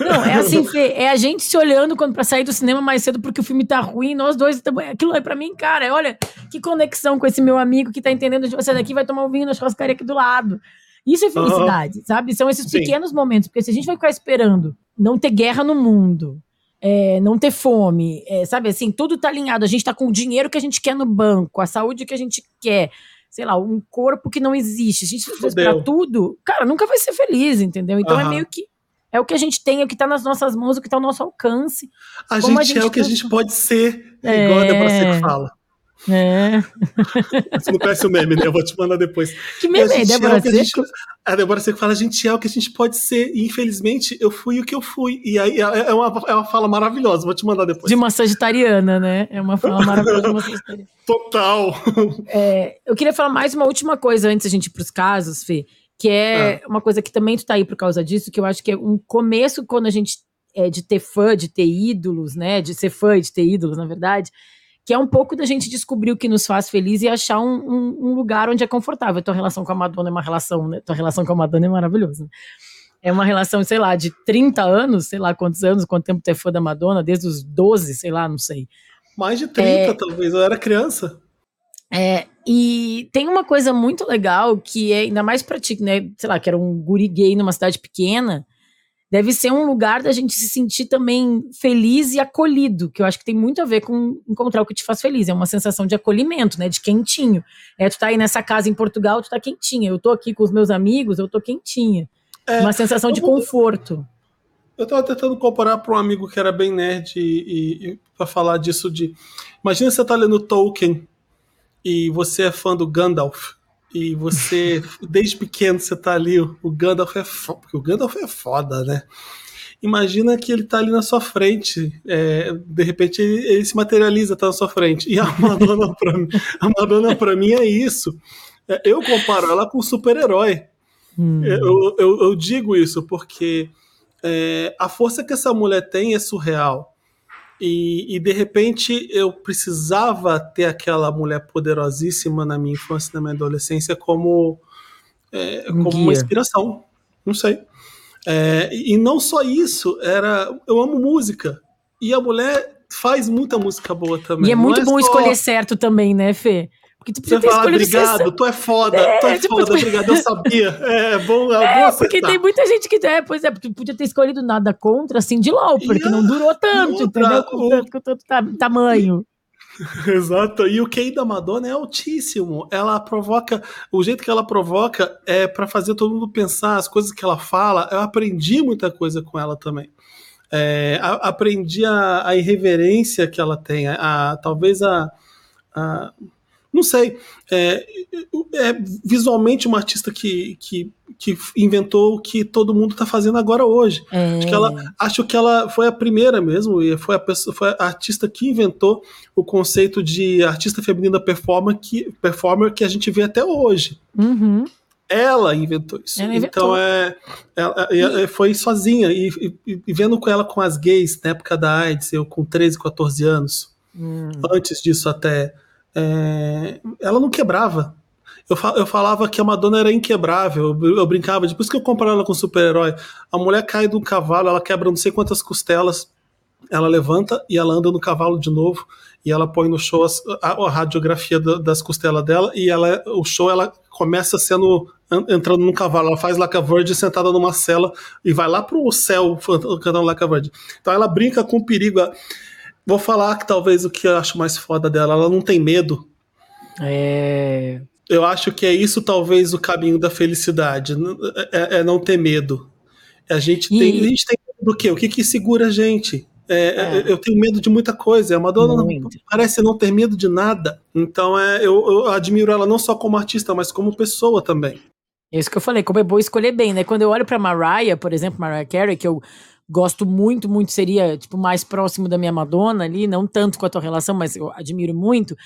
Não, é assim, Fê, é a gente se olhando quando para sair do cinema mais cedo porque o filme tá ruim, nós dois, aquilo é para mim, cara, olha, que conexão com esse meu amigo que tá entendendo, você daqui vai tomar um vinho na churrascaria aqui do lado. Isso é felicidade, uhum. sabe? São esses Sim. pequenos momentos, porque se a gente vai ficar esperando não ter guerra no mundo, é, não ter fome, é, sabe assim, tudo tá alinhado. A gente tá com o dinheiro que a gente quer no banco, a saúde que a gente quer, sei lá, um corpo que não existe. A gente faz pra tudo, cara, nunca vai ser feliz, entendeu? Então uhum. é meio que. É o que a gente tem, é o que tá nas nossas mãos, o que tá ao nosso alcance. A, gente, a gente, é o que a gente pode ser, é... igual a Débora Seco fala. É. Você não conhece o meme, né? Eu vou te mandar depois. Que meme é, Débora Seco? A, gente, a Débora Seco fala, a gente é o que a gente pode ser. E infelizmente, eu fui o que eu fui. E aí é, é uma, é uma fala maravilhosa, vou te mandar depois. De uma sagitariana, né? É uma fala maravilhosa de uma sagitariana. Total. É, eu queria falar mais uma última coisa antes da gente ir pros casos, Fê. Que é ah. uma coisa que também tu tá aí por causa disso, que eu acho que é um começo quando a gente é de ter fã, de ter ídolos, né? De ser fã e de ter ídolos, na verdade que é um pouco da gente descobrir o que nos faz feliz e achar um, um, um lugar onde é confortável. A tua relação com a Madonna é uma relação, né? Tua relação com a Madonna é maravilhosa. Né? É uma relação, sei lá, de 30 anos, sei lá quantos anos, quanto tempo tu é fã da Madonna, desde os 12, sei lá, não sei. Mais de 30, é, talvez, eu era criança. É, e tem uma coisa muito legal que é ainda mais pra ti, né? Sei lá, que era um guri gay numa cidade pequena deve ser um lugar da gente se sentir também feliz e acolhido, que eu acho que tem muito a ver com encontrar o que te faz feliz. É uma sensação de acolhimento, né? De quentinho. É, tu tá aí nessa casa em Portugal, tu tá quentinha. Eu tô aqui com os meus amigos, eu tô quentinha. É, uma sensação de vou... conforto. Eu tava tentando comparar para um amigo que era bem nerd e, e, e para falar disso de. Imagina você tá lendo Tolkien e você é fã do Gandalf e você, desde pequeno, você tá ali, o Gandalf é foda, porque o Gandalf é foda, né? Imagina que ele tá ali na sua frente, é, de repente ele, ele, se materializa, tá na sua frente. E a Madonna pra mim, a Madonna pra mim é isso. É, eu comparo ela com um super-herói. Hum. Eu, eu, eu, digo isso porque é, a força que essa mulher tem é surreal. E, e, de repente eu precisava ter aquela mulher poderosíssima na minha infância, na minha adolescência, como, é, como uma inspiração. Não sei. É, e não só isso, era. Eu amo música. E a mulher faz muita música boa também. E é muito é bom só... escolher certo também, né, Fê? Porque tu precisa Você fala, obrigado, tu é foda, é, tu é tipo, foda, tu... obrigado, eu sabia. É bom, é, é bom Porque tem muita gente que, é, pois é, tu podia ter escolhido nada contra, assim, de LOL, porque não durou tanto, outra, entendeu? Com, o... tanto, com tanto tamanho. Exato, e o QI da Madonna é altíssimo. Ela provoca, o jeito que ela provoca é para fazer todo mundo pensar as coisas que ela fala. Eu aprendi muita coisa com ela também. É, a, aprendi a, a, irreverência que ela tem, a, a talvez a não sei. É, é visualmente uma artista que, que, que inventou o que todo mundo está fazendo agora hoje. É. Acho, que ela, acho que ela foi a primeira mesmo, e foi a, pessoa, foi a artista que inventou o conceito de artista feminina performer que, performer que a gente vê até hoje. Uhum. Ela inventou isso. Ela então é, ela, e, foi sozinha e, e, e, vendo com ela com as gays na época da AIDS, eu com 13, 14 anos, hum. antes disso até é, ela não quebrava. Eu, eu falava que a Madonna era inquebrável, eu, eu brincava, depois que eu comparava ela com super-herói, a mulher cai do cavalo, ela quebra não sei quantas costelas, ela levanta e ela anda no cavalo de novo e ela põe no show as, a, a, radiografia da, das costelas dela e ela, o show ela começa sendo entrando num cavalo, ela faz Laca Verde sentada numa cela e vai lá pro céu cantando Laca Verde. Então ela brinca com o perigo. Vou falar que talvez o que eu acho mais foda dela, ela não tem medo. É. Eu acho que é isso talvez o caminho da felicidade. É, é não ter medo. A gente tem, e... a gente tem medo do quê? O que, que segura a gente? É, é. Eu tenho medo de muita coisa. A Madonna não, parece não ter medo de nada. Então é, eu, eu, admiro ela não só como artista, mas como pessoa também. É isso que eu falei, como é bom escolher bem, né? Quando eu olho pra Mariah, por exemplo, Mariah Carey, que eu gosto muito, muito, seria tipo mais próximo da minha Madonna ali, não tanto com a tua relação, mas eu admiro muito.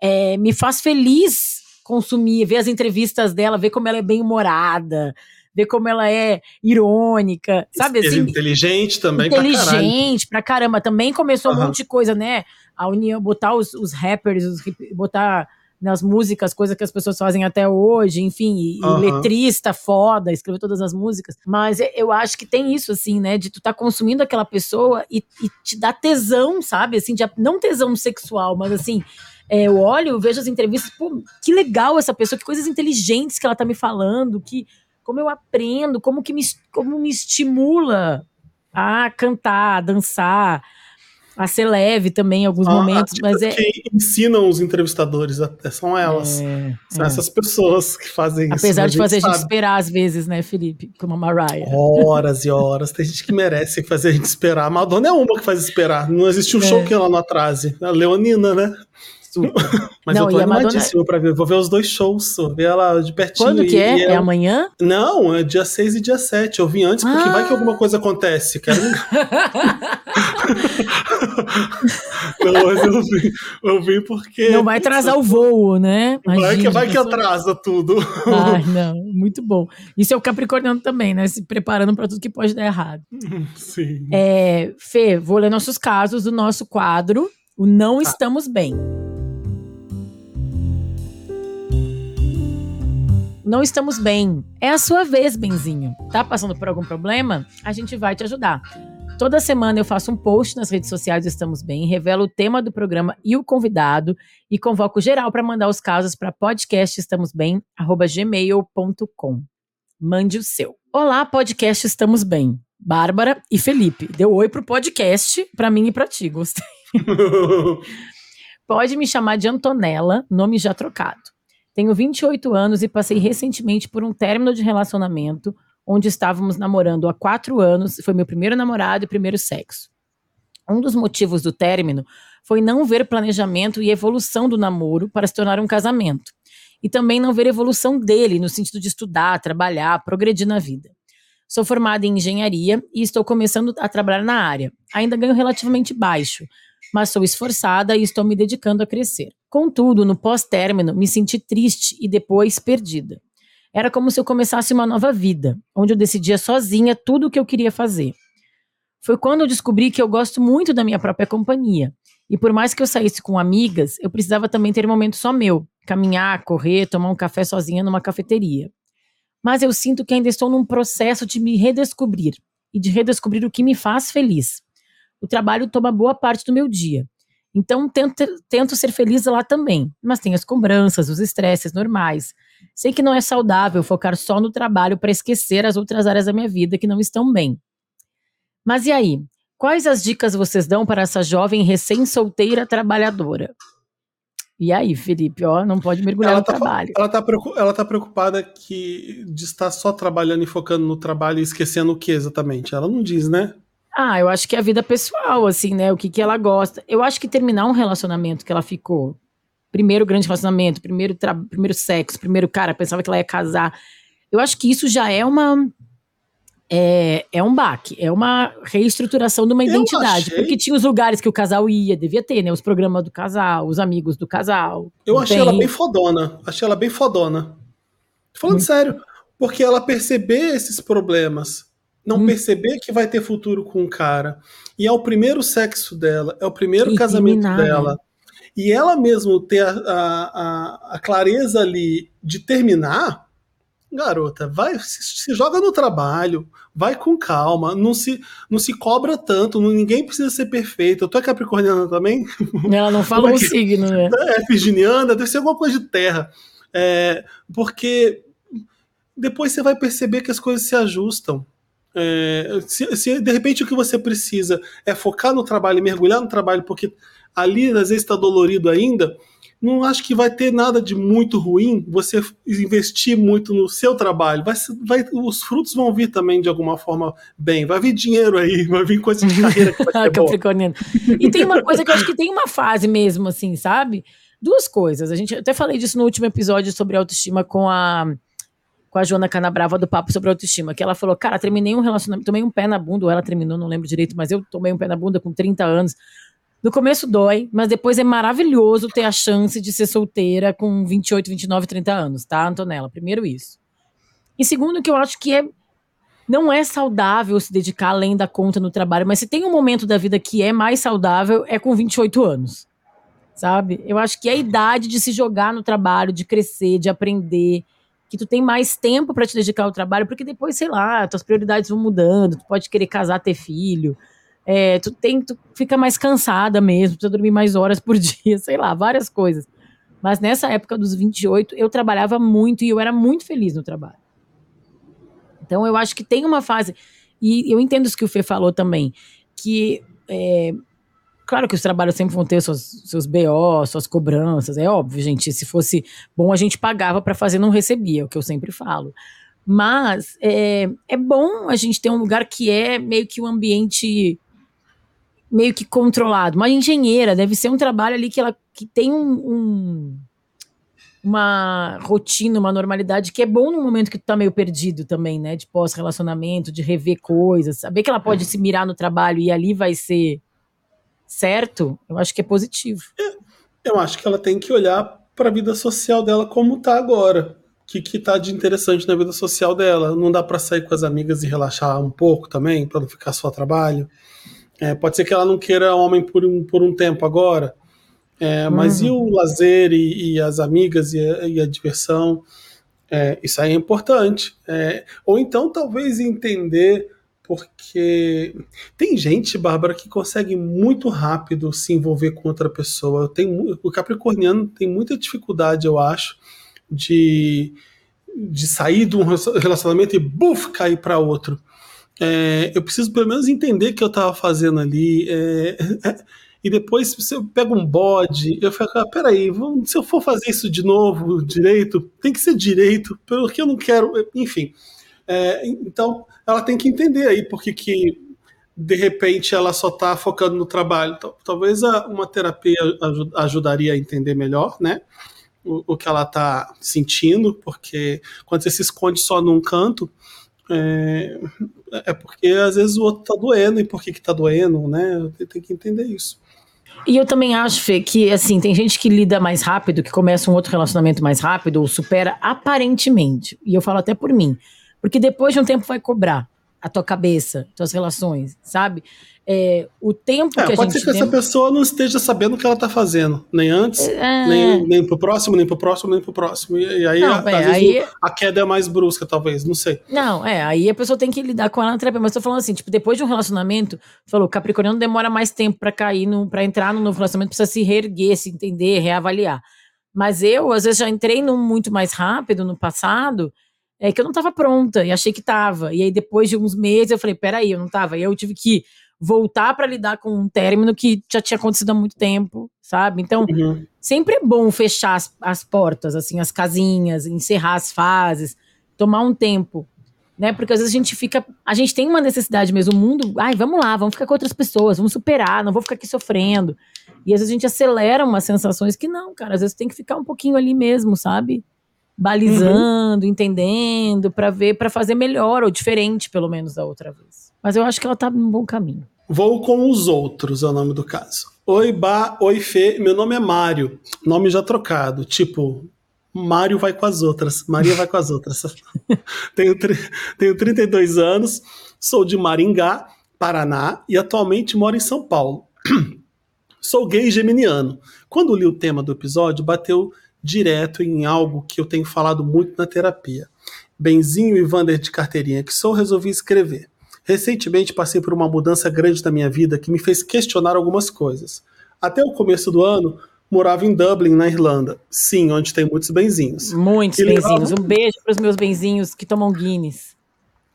É, me faz feliz consumir, ver as entrevistas dela, ver como ela é bem humorada, ver como ela é irônica, sabe assim? Inteligente também, inteligente pra, pra caramba. Também começou uhum. um monte de coisa, né? A União, botar os, os rappers, os, botar nas músicas, coisa que as pessoas fazem até hoje, enfim, e, uhum. letrista foda, escreveu todas as músicas. Mas eu acho que tem isso, assim, né, de tu tá consumindo aquela pessoa e, e te dá tesão, sabe, assim, de, não tesão sexual, mas assim, é, eu olho, vejo as entrevistas, pô, que legal essa pessoa, que coisas inteligentes que ela tá me falando, que como eu aprendo, como que me, como me estimula a cantar, a dançar, a ser leve também em alguns ah, momentos, mas é que ensinam os entrevistadores, são elas. É, são é. essas pessoas que fazem Apesar isso. Apesar de fazer a gente esperar às vezes, né, Felipe, como a Mariah. Horas e horas, tem gente que merece fazer a gente esperar. A Madonna é uma que faz esperar. Não existe um é. show que ela não atrase. A Leonina, né? Mas não, eu tô animadíssimo Madonna... pra ver. Vou ver os dois shows, vou ver ela de pertinho. Quando que é? É amanhã? Não, é dia 6 e dia 7. Eu vim antes, porque ah. vai que alguma coisa acontece. Quero... não, mas eu vim, eu vim porque. Não vai atrasar o voo, né? Imagina, vai que, vai que atrasa tudo. Ai, não, muito bom. Isso é o Capricorniano também, né? Se preparando para tudo que pode dar errado. Sim. É, Fê, vou ler nossos casos do nosso quadro, o Não tá. Estamos Bem. Não estamos bem. É a sua vez, Benzinho. Tá passando por algum problema? A gente vai te ajudar. Toda semana eu faço um post nas redes sociais do Estamos Bem, revelo o tema do programa e o convidado e convoco geral para mandar os casos para podcastestamosbem@gmail.com. Mande o seu. Olá, podcast Estamos Bem. Bárbara e Felipe. Deu oi pro podcast, para mim e para ti, gostei. Pode me chamar de Antonella, nome já trocado. Tenho 28 anos e passei recentemente por um término de relacionamento onde estávamos namorando há quatro anos, foi meu primeiro namorado e primeiro sexo. Um dos motivos do término foi não ver planejamento e evolução do namoro para se tornar um casamento. E também não ver evolução dele, no sentido de estudar, trabalhar, progredir na vida. Sou formada em engenharia e estou começando a trabalhar na área. Ainda ganho relativamente baixo, mas sou esforçada e estou me dedicando a crescer. Contudo, no pós-término, me senti triste e depois perdida. Era como se eu começasse uma nova vida, onde eu decidia sozinha tudo o que eu queria fazer. Foi quando eu descobri que eu gosto muito da minha própria companhia. E por mais que eu saísse com amigas, eu precisava também ter um momento só meu, caminhar, correr, tomar um café sozinha numa cafeteria. Mas eu sinto que ainda estou num processo de me redescobrir e de redescobrir o que me faz feliz. O trabalho toma boa parte do meu dia. Então tento, tento ser feliz lá também, mas tem as cobranças, os estresses normais, Sei que não é saudável focar só no trabalho para esquecer as outras áreas da minha vida que não estão bem. Mas e aí? Quais as dicas vocês dão para essa jovem recém-solteira trabalhadora? E aí, Felipe, ó, não pode mergulhar ela no tá, trabalho. Ela tá, ela tá preocupada que, de estar só trabalhando e focando no trabalho e esquecendo o que exatamente? Ela não diz, né? Ah, eu acho que é a vida pessoal, assim, né? O que, que ela gosta. Eu acho que terminar um relacionamento que ela ficou primeiro grande relacionamento, primeiro, primeiro sexo, primeiro cara, pensava que ela ia casar. Eu acho que isso já é uma. É, é um baque, é uma reestruturação de uma identidade. Porque tinha os lugares que o casal ia, devia ter, né? Os programas do casal, os amigos do casal. Eu achei ela bem fodona. Achei ela bem fodona. Falando hum. sério, porque ela perceber esses problemas, não hum. perceber que vai ter futuro com o cara, e é o primeiro sexo dela, é o primeiro e casamento terminar, dela. Né? e ela mesmo ter a, a, a clareza ali de terminar, garota, vai, se, se, joga no trabalho, vai com calma, não se, não se cobra tanto, não, ninguém precisa ser perfeito. Eu tô capricorniana também. Ela não fala o signo, né? É virginiana, deve ser alguma coisa de terra. É, porque depois você vai perceber que as coisas se ajustam. É, se, se, de repente o que você precisa é focar no trabalho e mergulhar no trabalho, porque ali às vezes está dolorido ainda, não acho que vai ter nada de muito ruim você investir muito no seu trabalho. Vai, vai, os frutos vão vir também de alguma forma bem. Vai vir dinheiro aí, vai vir coisa de carreira que vai ser E tem uma coisa que eu acho que tem uma fase mesmo, assim, sabe? Duas coisas. A gente até falei disso no último episódio sobre autoestima com a com a Joana Canabrava do Papo sobre Autoestima, que ela falou, cara, terminei um relacionamento, tomei um pé na bunda, ou ela terminou, não lembro direito, mas eu tomei um pé na bunda com 30 anos, no começo dói, mas depois é maravilhoso ter a chance de ser solteira com 28, 29, 30 anos, tá, Antonella? Primeiro isso. E segundo, que eu acho que é não é saudável se dedicar além da conta no trabalho, mas se tem um momento da vida que é mais saudável, é com 28 anos. Sabe? Eu acho que é a idade de se jogar no trabalho, de crescer, de aprender, que tu tem mais tempo para te dedicar ao trabalho, porque depois, sei lá, tuas prioridades vão mudando, tu pode querer casar, ter filho, é, tu, tem, tu fica mais cansada mesmo, precisa dormir mais horas por dia, sei lá, várias coisas. Mas nessa época dos 28, eu trabalhava muito e eu era muito feliz no trabalho. Então eu acho que tem uma fase, e eu entendo isso que o Fê falou também, que é, claro que os trabalhos sempre vão ter seus, seus BO, suas cobranças, é óbvio, gente. Se fosse bom, a gente pagava para fazer, não recebia, é o que eu sempre falo. Mas é, é bom a gente ter um lugar que é meio que um ambiente meio que controlado. Uma engenheira deve ser um trabalho ali que ela que tem um, um, uma rotina, uma normalidade que é bom no momento que tu tá meio perdido também, né? De pós-relacionamento, de rever coisas. Saber que ela pode se mirar no trabalho e ali vai ser certo, eu acho que é positivo. Eu acho que ela tem que olhar para a vida social dela como tá agora. O que, que tá de interessante na vida social dela. Não dá para sair com as amigas e relaxar um pouco também, para não ficar só trabalho. É, pode ser que ela não queira homem por um, por um tempo agora. É, mas uhum. e o lazer e, e as amigas e a, e a diversão? É, isso aí é importante. É, ou então, talvez entender porque tem gente, Bárbara, que consegue muito rápido se envolver com outra pessoa. Tem, o capricorniano tem muita dificuldade, eu acho, de, de sair de um relacionamento e buf, cair para outro. É, eu preciso pelo menos entender o que eu estava fazendo ali. É, e depois, se eu pego um bode, eu fico, ah, peraí, vamos, se eu for fazer isso de novo, direito, tem que ser direito, porque eu não quero, enfim. É, então, ela tem que entender aí porque que de repente ela só está focando no trabalho. Talvez uma terapia ajudaria a entender melhor, né? O, o que ela está sentindo, porque quando você se esconde só num canto, é, é porque às vezes o outro está doendo e por que está doendo, né? Tem que entender isso. E eu também acho, Fê, que assim, tem gente que lida mais rápido, que começa um outro relacionamento mais rápido, ou supera aparentemente. E eu falo até por mim. Porque depois de um tempo vai cobrar a tua cabeça, tuas relações, sabe? É, o tempo é, que a pode gente ser que essa pessoa não esteja sabendo o que ela está fazendo, nem antes, é... nem, nem pro próximo, nem pro próximo, nem pro próximo. E, e aí, não, a, é, aí... O, a queda é mais brusca, talvez, não sei. Não, é, aí a pessoa tem que lidar com ela na terapia. Mas tô falando assim, tipo, depois de um relacionamento, falou, Capricorniano demora mais tempo para cair, para entrar no novo relacionamento, precisa se reerguer, se entender, reavaliar. Mas eu, às vezes, já entrei num muito mais rápido no passado é que eu não estava pronta e achei que estava. E aí, depois de uns meses, eu falei: peraí, eu não estava. E aí eu tive que voltar para lidar com um término que já tinha acontecido há muito tempo, sabe? Então, uhum. sempre é bom fechar as, as, portas, assim, as casinhas, encerrar as fases, tomar um tempo, né? Porque às vezes a gente fica, a gente tem uma necessidade mesmo, o mundo, ai, vamos lá, vamos ficar com outras pessoas, vamos superar, não vou ficar aqui sofrendo. E às vezes a gente acelera umas sensações que não, cara, às vezes tem que ficar um pouquinho ali mesmo, sabe? Balizando, uhum. entendendo, para ver, para fazer melhor ou diferente, pelo menos, da outra vez. Mas eu acho que ela tá num bom caminho. Vou com os outros, é o nome do caso. Oi, Ba, oi, Fê, meu nome é Mário. Nome já trocado, tipo, Mário vai com as outras, Maria vai com as outras. tenho, tenho 32 anos, sou de Maringá, Paraná, e atualmente moro em São Paulo. sou gay geminiano. Quando li o tema do episódio, bateu direto em algo que eu tenho falado muito na terapia. Benzinho e Vander de carteirinha que sou, resolvi escrever. Recentemente passei por uma mudança grande na minha vida que me fez questionar algumas coisas. Até o começo do ano, morava em Dublin, na Irlanda. Sim, onde tem muitos benzinhos. Muitos e benzinhos. Levava... Um beijo para os meus benzinhos que tomam Guinness.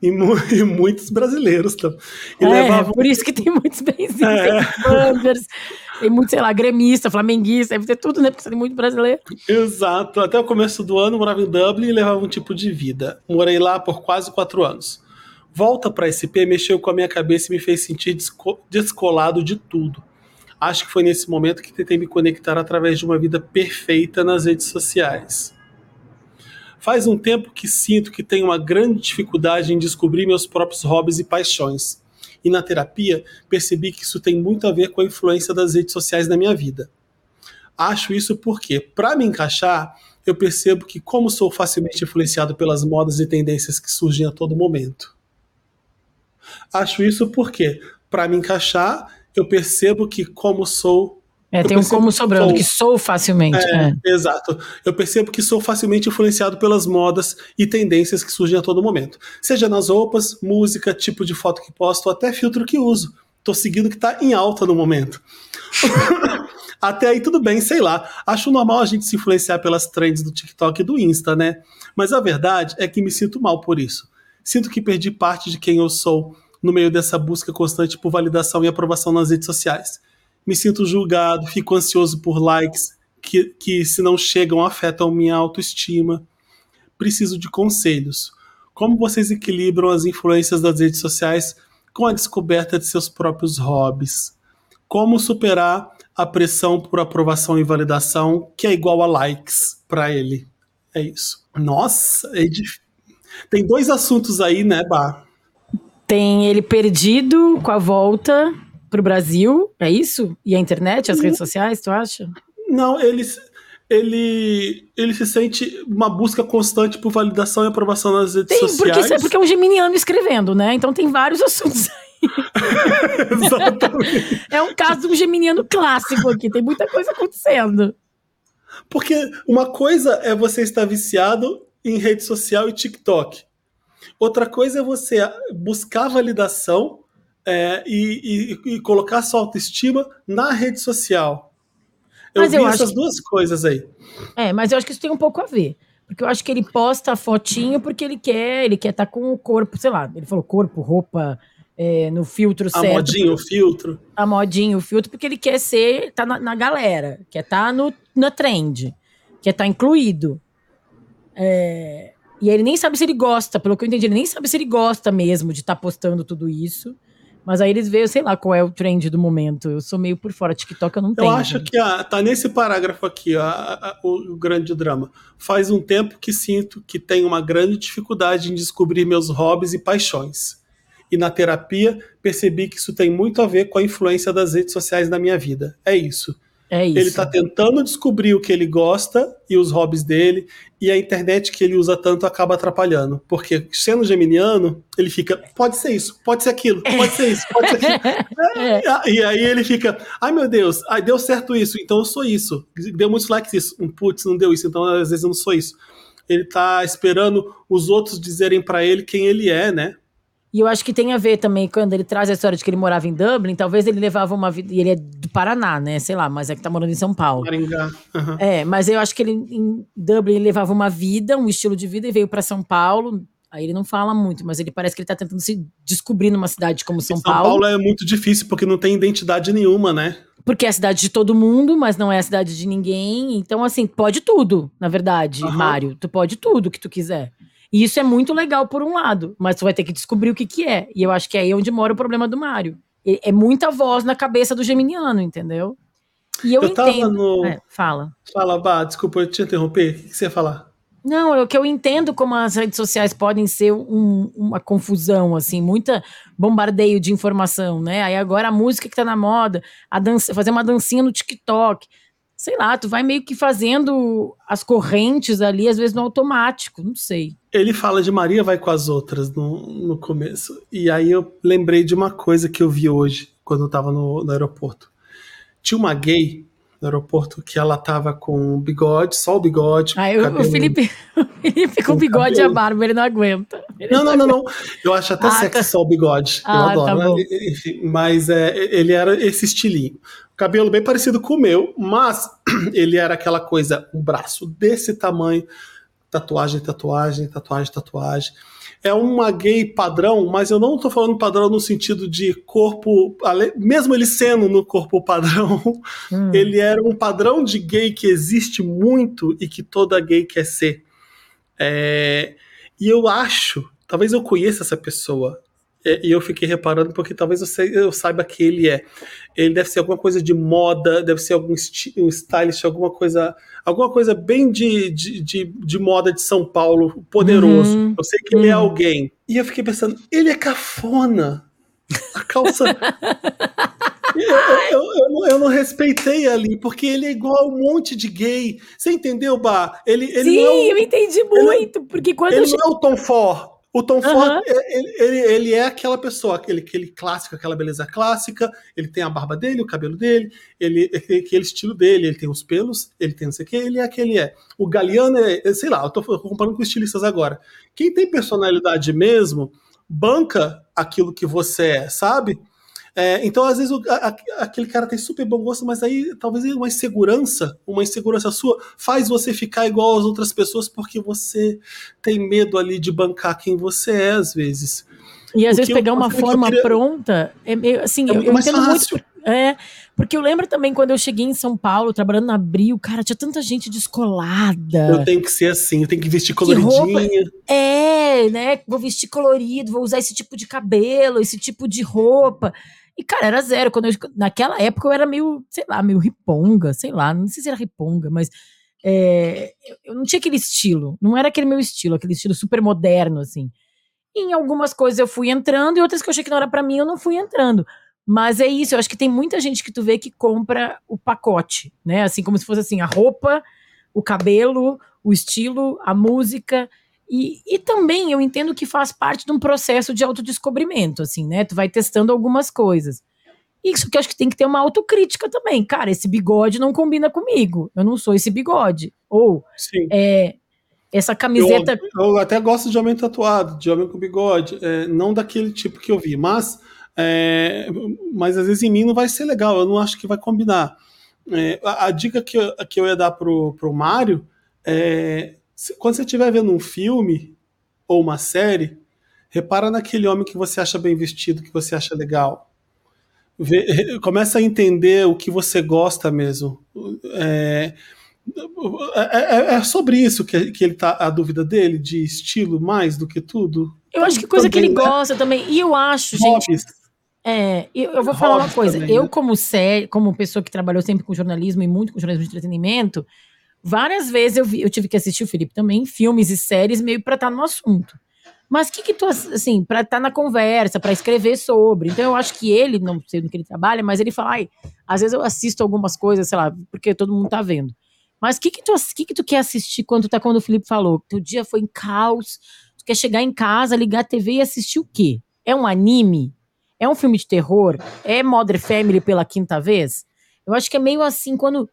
E, mu e muitos brasileiros também. É, levavam... por isso que tem muitos benzinhos. É. Tem tem muito, sei lá, gremista, flamenguista, deve ter tudo, né? Porque tem muito brasileiro. Exato. Até o começo do ano, morava em Dublin e levava um tipo de vida. Morei lá por quase quatro anos. Volta para SP mexeu com a minha cabeça e me fez sentir descolado de tudo. Acho que foi nesse momento que tentei me conectar através de uma vida perfeita nas redes sociais. Faz um tempo que sinto que tenho uma grande dificuldade em descobrir meus próprios hobbies e paixões e na terapia percebi que isso tem muito a ver com a influência das redes sociais na minha vida. Acho isso porque, para me encaixar, eu percebo que, como sou facilmente influenciado pelas modas e tendências que surgem a todo momento. Acho isso porque, para me encaixar, eu percebo que, como sou é, tem um como sobrando, sou, que sou facilmente. É, é. Exato. Eu percebo que sou facilmente influenciado pelas modas e tendências que surgem a todo momento. Seja nas roupas, música, tipo de foto que posto, ou até filtro que uso. Tô seguindo o que tá em alta no momento. até aí tudo bem, sei lá. Acho normal a gente se influenciar pelas trends do TikTok e do Insta, né? Mas a verdade é que me sinto mal por isso. Sinto que perdi parte de quem eu sou no meio dessa busca constante por validação e aprovação nas redes sociais me sinto julgado, fico ansioso por likes que, que se não chegam, afetam minha autoestima. Preciso de conselhos. Como vocês equilibram as influências das redes sociais com a descoberta de seus próprios hobbies? Como superar a pressão por aprovação e validação, que é igual a likes para ele. É isso. Nossa, é dif... tem dois assuntos aí, né, Bah? Tem ele perdido com a volta pro Brasil, é isso? E a internet, as redes sociais, tu acha? Não, ele, ele, ele se sente uma busca constante por validação e aprovação nas redes tem, sociais. Porque, porque é um geminiano escrevendo, né? Então tem vários assuntos aí. Exatamente. É um caso de um geminiano clássico aqui, tem muita coisa acontecendo. Porque uma coisa é você estar viciado em rede social e TikTok. Outra coisa é você buscar validação é, e, e, e, colocar sua autoestima na rede social. Eu Mas vi eu essas duas coisas aí. É, mas eu acho que isso tem um pouco a ver. Porque eu acho que ele posta a fotinho porque ele quer, ele quer estar com o corpo, sei lá, ele falou corpo, roupa, é, no filtro A certo. modinha, o filtro. a modinha, o filtro, porque ele quer ser, tá na, na galera, quer tá no, na trend, quer tá incluído. É, e ele nem sabe se ele gosta, pelo que eu entendi, ele nem sabe se ele gosta mesmo de estar postando tudo isso. Mas aí eles veem, sei lá, qual é o trend do momento. Eu sou meio por fora, TikTok eu não Eu tenho. acho que ah, tá nesse parágrafo aqui ó, a- a- o, o grande drama. Faz um tempo que sinto que tenho uma grande dificuldade em descobrir meus hobbies e paixões. E na terapia percebi que isso tem muito a ver com a influência das redes sociais na minha vida. É isso. É isso. Ele tá tentando descobrir o que ele gosta e os hobbies dele, e a internet que ele usa tanto acaba atrapalhando. Porque sendo geminiano, ele fica, pode ser isso, pode ser aquilo, pode ser isso, pode ser aquilo. É. E aí ele fica, ai meu Deus, ai, deu certo isso, então eu sou isso. Deu muitos likes isso. Um putz, não deu isso, então às vezes eu não sou isso. Ele tá esperando os outros dizerem pra ele quem ele é, né? E eu acho que tem a ver também, quando ele traz a história de que ele morava em Dublin, talvez ele levava uma vida. E ele é do Paraná, né? Sei lá, mas é que tá morando em São Paulo. Maringá. Aham. É, mas eu acho que ele em Dublin ele levava uma vida, um estilo de vida, e veio pra São Paulo. Aí ele não fala muito, mas ele parece que ele tá tentando se descobrir numa cidade como São, São Paulo é muito difícil porque não tem identidade nenhuma, né? Porque é a cidade de todo mundo, mas não é a cidade de ninguém. Então, assim, pode tudo, na verdade, Aham. Mário. Tu pode tudo que tu quiser. E isso é muito legal por um lado, mas tu vai ter que descobrir o que que é. E eu acho que é aí onde mora o problema do Mário. É muita voz na cabeça do geminiano, entendeu? E eu, Eu tava entendo. no- É, fala. Fala, Bah, desculpa eu te interromper. O que você ia falar? Não, é o que eu entendo como as redes sociais podem ser um- uma confusão, assim, muita bombardeio de informação, né? Aí agora a música que tá na moda, a dança, fazer uma dancinha no TikTok. Sei lá, tu vai meio que fazendo as correntes ali, às vezes no automático, não sei. Ele fala de Maria vai com as outras no, no começo. E aí eu lembrei de uma coisa que eu vi hoje, quando eu tava no, no aeroporto. Tinha uma gay no aeroporto que ela tava com um bigode, só o bigode. O- o cabelo- Felipe, o Felipe com o Com bigode e a cabelo. barba, ele não aguenta. Ele Não, não, não, não. Eu acho até Ah, sexy tá. só o bigode. eu Ah, adoro. tá né? Enfim, mas é, ele era esse estilinho. Cabelo bem parecido com o meu, mas ele era aquela coisa, um braço desse tamanho, tatuagem, tatuagem, tatuagem, tatuagem. É uma gay padrão, mas eu não tô falando padrão no sentido de corpo, mesmo ele sendo no corpo padrão, Hum. ele era um padrão de gay que existe muito e que toda gay quer ser. É, e eu acho, talvez eu conheça essa pessoa, é, e eu fiquei reparando porque talvez eu, sei- eu saiba que ele é. Ele deve ser alguma coisa de moda, deve ser algum um stylist, alguma coisa, alguma coisa bem de, de, de, de moda de São Paulo, poderoso. Uhum. Eu sei que ele é Uhum. alguém. E eu fiquei pensando, ele é cafona. A calça. Eu, eu, eu, não- eu não respeitei ali, porque ele é igual a um monte de gay. Você entendeu, Bah? Ele, ele Sim, é o, eu entendi muito, porque quando ele não é o Tom Ford. O Tom Aham. Ford, ele, ele, ele é aquela pessoa, aquele, aquele clássico, aquela beleza clássica. Ele tem a barba dele, o cabelo dele, ele é aquele estilo dele, ele tem os pelos, ele tem não sei o que, ele é aquele é. O Galeano é, é, sei lá, eu tô comparando com estilistas agora. Quem tem personalidade mesmo, banca aquilo que você é, sabe? É, então, às vezes, o- a- aquele cara tem super bom gosto, mas aí talvez uma insegurança, uma insegurança sua, faz você ficar igual às outras pessoas porque você tem medo ali de bancar quem você é, às vezes. E às O vezes que eu- pegar uma que forma queria- pronta é meio assim, É eu, muito eu entendo muito. fácil. por- É, porque eu lembro também quando eu cheguei em São Paulo, trabalhando na Abril, cara, tinha tanta gente descolada. Eu tenho que ser assim, eu tenho que vestir Que coloridinha. É, né? Vou vestir colorido, vou usar esse tipo de cabelo, esse tipo de roupa. E, cara, era zero. Quando eu, naquela época eu era meio, sei lá, meio riponga, sei lá, não sei se era riponga, mas é, eu não tinha aquele estilo. Não era aquele meu estilo, aquele estilo super moderno, assim. E em algumas coisas eu fui entrando e outras que eu achei que não era para mim, eu não fui entrando. Mas é isso, eu acho que tem muita gente que tu vê que compra o pacote, né? Assim, como se fosse assim, a roupa, o cabelo, o estilo, a música. E, e também eu entendo que faz parte de um processo de autodescobrimento, assim, né? Tu vai testando algumas coisas. Isso que eu acho que tem que ter uma autocrítica também. Cara, esse bigode não combina comigo. Eu não sou esse bigode. Ou é, essa camiseta. Eu, eu, até gosto de homem tatuado, de homem com bigode. É, não daquele tipo que eu vi, mas, é, mas às vezes em mim não vai ser legal. Eu não acho que vai combinar. É, a, a, dica que eu, que eu ia dar pro, pro Mário é quando você estiver vendo um filme ou uma série, repara naquele homem que você acha bem vestido, que você acha legal. Vê, começa a entender o que você gosta mesmo. É, é, é, é sobre isso que, que ele tá a dúvida dele, de estilo mais do que tudo. Eu acho que coisa também, que ele né? gosta também. E eu acho, Hobbies. gente. É, eu, eu vou falar uma coisa. Também, eu, né? como série, como pessoa que trabalhou sempre com jornalismo e muito com jornalismo de entretenimento, Várias vezes eu, vi, eu tive que assistir o Felipe também, filmes e séries, meio para estar tá no assunto. Mas o que que tu, assim, para estar tá na conversa, para escrever sobre. Então eu acho que ele, não sei no que ele trabalha, mas ele fala, ai, às vezes eu assisto algumas coisas, sei lá, porque todo mundo tá vendo. Mas o que que tu, que que tu quer assistir quando tá quando o Felipe falou? Teu dia foi em caos, tu quer chegar em casa, ligar a TV e assistir o quê? É um anime? É um filme de terror? É Mother Family pela quinta vez? Eu acho que é meio assim, quando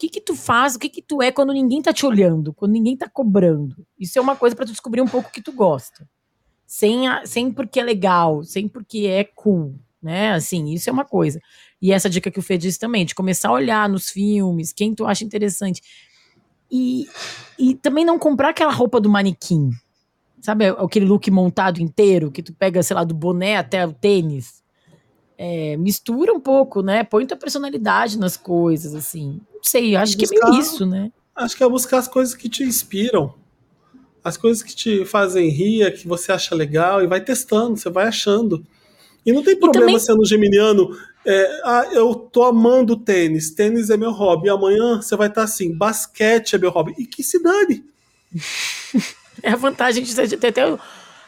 que que tu faz, o que que tu é quando ninguém tá te olhando, quando ninguém tá cobrando. Isso é uma coisa para tu descobrir um pouco que tu gosta. Sem, a, sem porque é legal, sem porque é cool, né? Assim, isso é uma coisa. E essa dica que o Fê disse também, de começar a olhar nos filmes, quem tu acha interessante. E, e também não comprar aquela roupa do manequim. Sabe aquele look montado inteiro, que tu pega, sei lá, do boné até o tênis? É, mistura um pouco, né? Põe tua personalidade nas coisas, assim. Não sei, acho buscar, que é meio isso, né? Acho que é buscar as coisas que te inspiram. As coisas que te fazem rir, que você acha legal, e vai testando, você vai achando. E não tem problema também... sendo geminiano. É, ah, eu tô amando tênis, tênis é meu hobby. E amanhã você vai estar tá assim, basquete é meu hobby. E que se dane. é a vantagem de ter até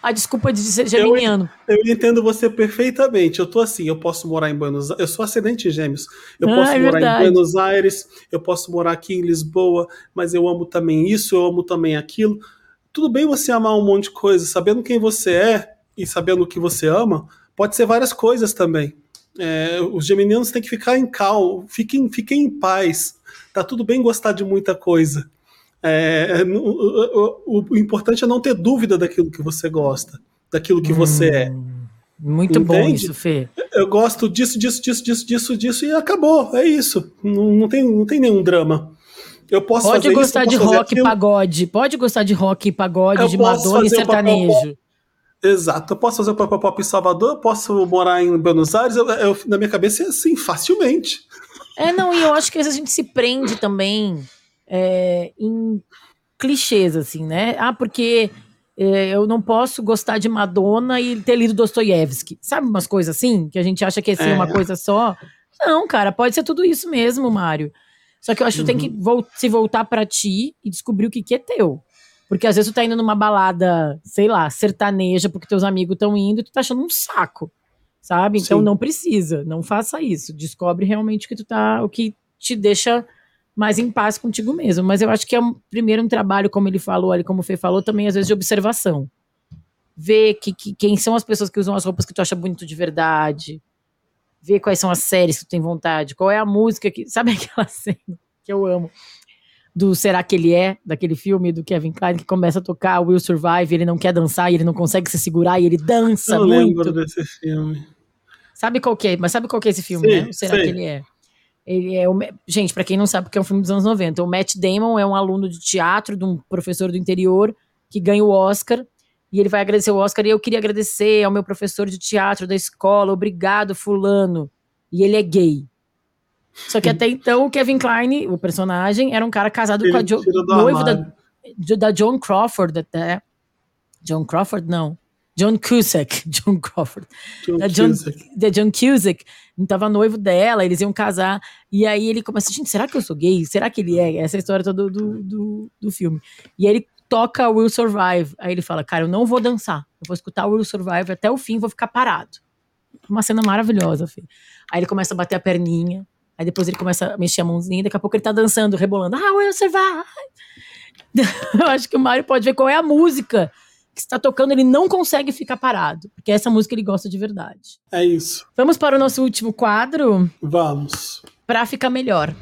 a desculpa de ser geminiano. Eu, eu, entendo você perfeitamente. Eu tô assim, eu posso morar em Buenos Aires, eu sou ascendente gêmeos. Eu ah, posso é morar verdade. em Buenos Aires, eu posso morar aqui em Lisboa, mas eu amo também isso, eu amo também aquilo. Tudo bem você amar um monte de coisa, sabendo quem você é e sabendo o que você ama, pode ser várias coisas também. É, os geminianos têm que ficar em calma, fiquem, fiquem em paz. Tá tudo bem gostar de muita coisa. É, o, o, o, importante é não ter dúvida daquilo que você gosta, daquilo que hum, você é. Hum, muito Entende? bom isso, Fê. Eu gosto disso, disso, disso, disso, disso, disso, e acabou. É isso. Não, não, tem, não tem nenhum drama. Eu posso pode gostar isso, de rock e pagode. Pode gostar de rock e pagode, eu de Madonna e sertanejo. Exato, eu posso fazer o Pop Pop em Salvador, eu posso morar em Buenos Aires, eu, eu, na minha cabeça é assim, facilmente. É, não, e eu acho que às vezes a gente se prende também é, em clichês, assim, né? Ah, porque é, eu não posso gostar de Madonna e ter lido Dostoiévski. Sabe umas coisas assim? Que a gente acha que é, assim, é. uma coisa só. Não, cara, pode ser tudo isso mesmo, Mário. Só que eu acho que uhum. tu tem que vo se voltar para ti e descobrir o que, que é teu. Porque às vezes tu tá indo numa balada, sei lá, sertaneja, porque teus amigos estão indo e tu tá achando um saco. Sabe? Então Sim. não precisa, não faça isso. Descobre realmente o que tu tá, o que te deixa mais em paz contigo mesmo. Mas eu acho que é um, primeiro um trabalho, como ele falou ali, como o Fê falou, também às vezes de observação. Ver que, que, quem são as pessoas que usam as roupas que tu acha bonito de verdade. Ver quais são as séries que tu tem vontade. Qual é a música que. Sabe aquela cena que eu amo? Do Será que ele é? Daquele filme do Kevin Klein que começa a tocar Will Survive, ele não quer dançar e ele não consegue se segurar e ele dança eu muito. Eu lembro desse filme. Sabe qual que é? Mas sabe qual que é esse filme, né? Será que ele é? Ele é o, gente, para quem não sabe, porque é um filme dos anos 90. O Matt Damon é um aluno de teatro de um professor do interior que ganha o Oscar e ele vai agradecer o Oscar e eu queria agradecer ao meu professor de teatro da escola, obrigado fulano. E ele é gay. Só que até então o Kevin Kline, o personagem, era um cara casado ele com a jo noiva da, da John Crawford até. John Crawford não. John Cusack, John Crawford, John da John, Cusack. da John Cusack, tava noivo dela, eles iam casar, e aí ele começa, gente, será que eu sou gay? Será que ele é? Essa é história toda do, do, do filme. E aí ele toca Will Survive, aí ele fala, cara, eu não vou dançar, eu vou escutar Will Survive até o fim, vou ficar parado. Uma cena maravilhosa, filho. Aí ele começa a bater a perninha, aí depois ele começa a mexer a mãozinha, daqui a pouco ele tá dançando, rebolando, ah, Will Survive! eu acho que o Mário pode ver qual é a música que está tocando, ele não consegue ficar parado, porque essa música ele gosta de verdade. É isso. Vamos para o nosso último quadro, Vamos. para ficar melhor.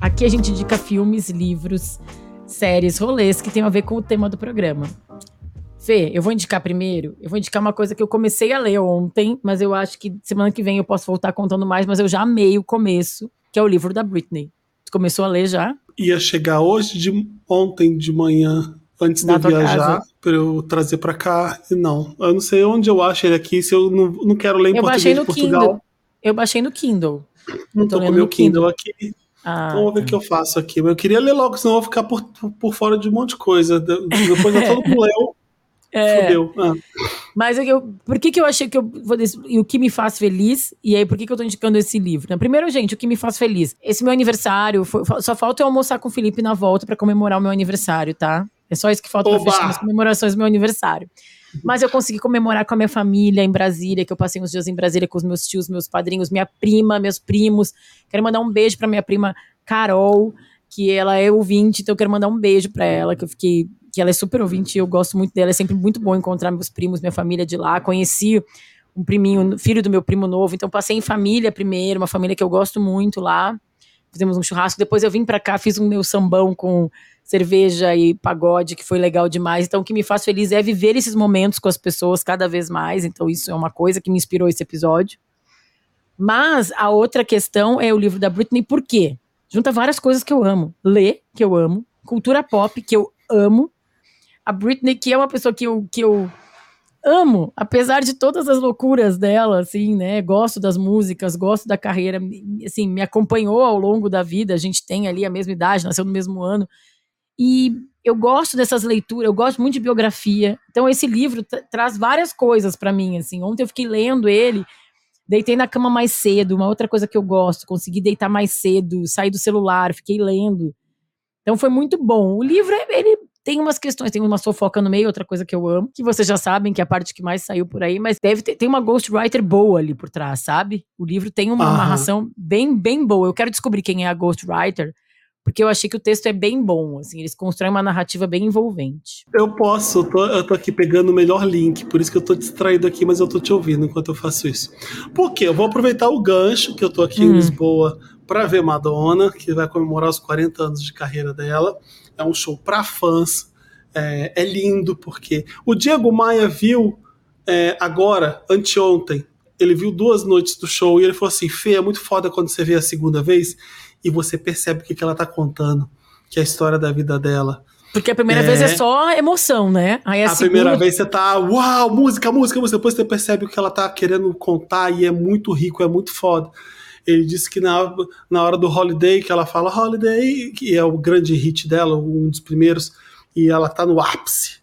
Aqui a gente indica filmes, livros, séries, rolês que tem a ver com o tema do programa. Fê, eu vou indicar primeiro. Eu vou indicar uma coisa que eu comecei a ler ontem, mas eu acho que semana que vem eu posso voltar contando mais, mas eu já amei o começo, que é o livro da Britney. Tu começou a ler já? Ia chegar hoje de ontem de manhã, antes Na de viajar, para eu trazer pra cá. E não, eu não sei onde eu acho ele aqui, se eu não, não quero ler em Eu baixei português no de Portugal. Kindle. Eu baixei no Kindle. Não tô tô com lendo meu Kindle. Kindle aqui. Ah, Então, vamos ver o que eu faço aqui. Eu queria ler logo, senão eu vou ficar por, por fora de um monte de coisa. De- Depois eu todo mundo leu. É. Fudeu. Ah, Mas eu- eu, por que, que eu achei que eu vou. E o que me faz feliz? E aí, por que, que eu tô indicando esse livro? né? Primeiro, gente, o que me faz feliz? Esse meu aniversário, foi- só falta eu almoçar com o Felipe na volta pra comemorar o meu aniversário, tá? É só isso que falta pra fechar as comemorações do meu aniversário. Mas eu consegui comemorar com a minha família em Brasília, que eu passei uns dias em Brasília com os meus tios, meus padrinhos, minha prima, meus primos. Quero mandar um beijo pra minha prima Carol, que ela é ouvinte, então eu quero mandar um beijo pra ela, que eu fiquei. Que ela é super ouvinte, eu gosto muito dela, é sempre muito bom encontrar meus primos, minha família de lá. Conheci um priminho, filho do meu primo novo, então passei em família primeiro, uma família que eu gosto muito lá. Fizemos um churrasco, depois eu vim pra cá, fiz um meu sambão com cerveja e pagode, que foi legal demais. Então, o que me faz feliz é viver esses momentos com as pessoas cada vez mais. Então, isso é uma coisa que me inspirou esse episódio. Mas a outra questão é o livro da Britney, por quê? Junta várias coisas que eu amo. Ler, que eu amo. Cultura pop, que eu amo. A Britney, que é uma pessoa que eu, que eu amo, apesar de todas as loucuras dela, assim, né? Gosto das músicas, gosto da carreira, assim, me acompanhou ao longo da vida. A gente tem ali a mesma idade, nasceu no mesmo ano. E eu gosto dessas leituras, eu gosto muito de biografia. Então esse livro tra- traz várias coisas pra mim, assim. Ontem eu fiquei lendo ele, deitei na cama mais cedo, uma outra coisa que eu gosto, consegui deitar mais cedo, sair do celular, fiquei lendo. Então foi muito bom. O livro, ele tem umas questões, tem uma fofoca no meio, outra coisa que eu amo, que vocês já sabem, que é a parte que mais saiu por aí, mas deve ter, tem uma ghostwriter boa ali por trás, sabe? O livro tem uma Aham. amarração bem, bem boa. Eu quero descobrir quem é a ghostwriter, porque eu achei que o texto é bem bom, assim, eles constroem uma narrativa bem envolvente. Eu posso, eu tô, eu tô aqui pegando o melhor link, por isso que eu tô distraído aqui, mas eu tô te ouvindo enquanto eu faço isso. Por quê? Eu vou aproveitar o gancho que eu tô aqui em Hum. Lisboa pra ver Madonna, que vai comemorar os 40 anos de carreira dela. É um show pra fãs. É, é lindo, porque o Diego Maia viu é, agora, anteontem, ele viu duas noites do show e ele falou assim: Fê, é muito foda quando você vê a segunda vez e você percebe o que, que ela tá contando, que é a história da vida dela. Porque a primeira É. vez é só emoção, né? Aí a, A segunda, primeira vez você tá, uau, música, música, música. Depois você percebe o que ela tá querendo contar e é muito rico, é muito foda. Ele disse que na, na hora do Holiday, que ela fala Holiday, que é o grande hit dela, um dos primeiros, e ela tá no ápice.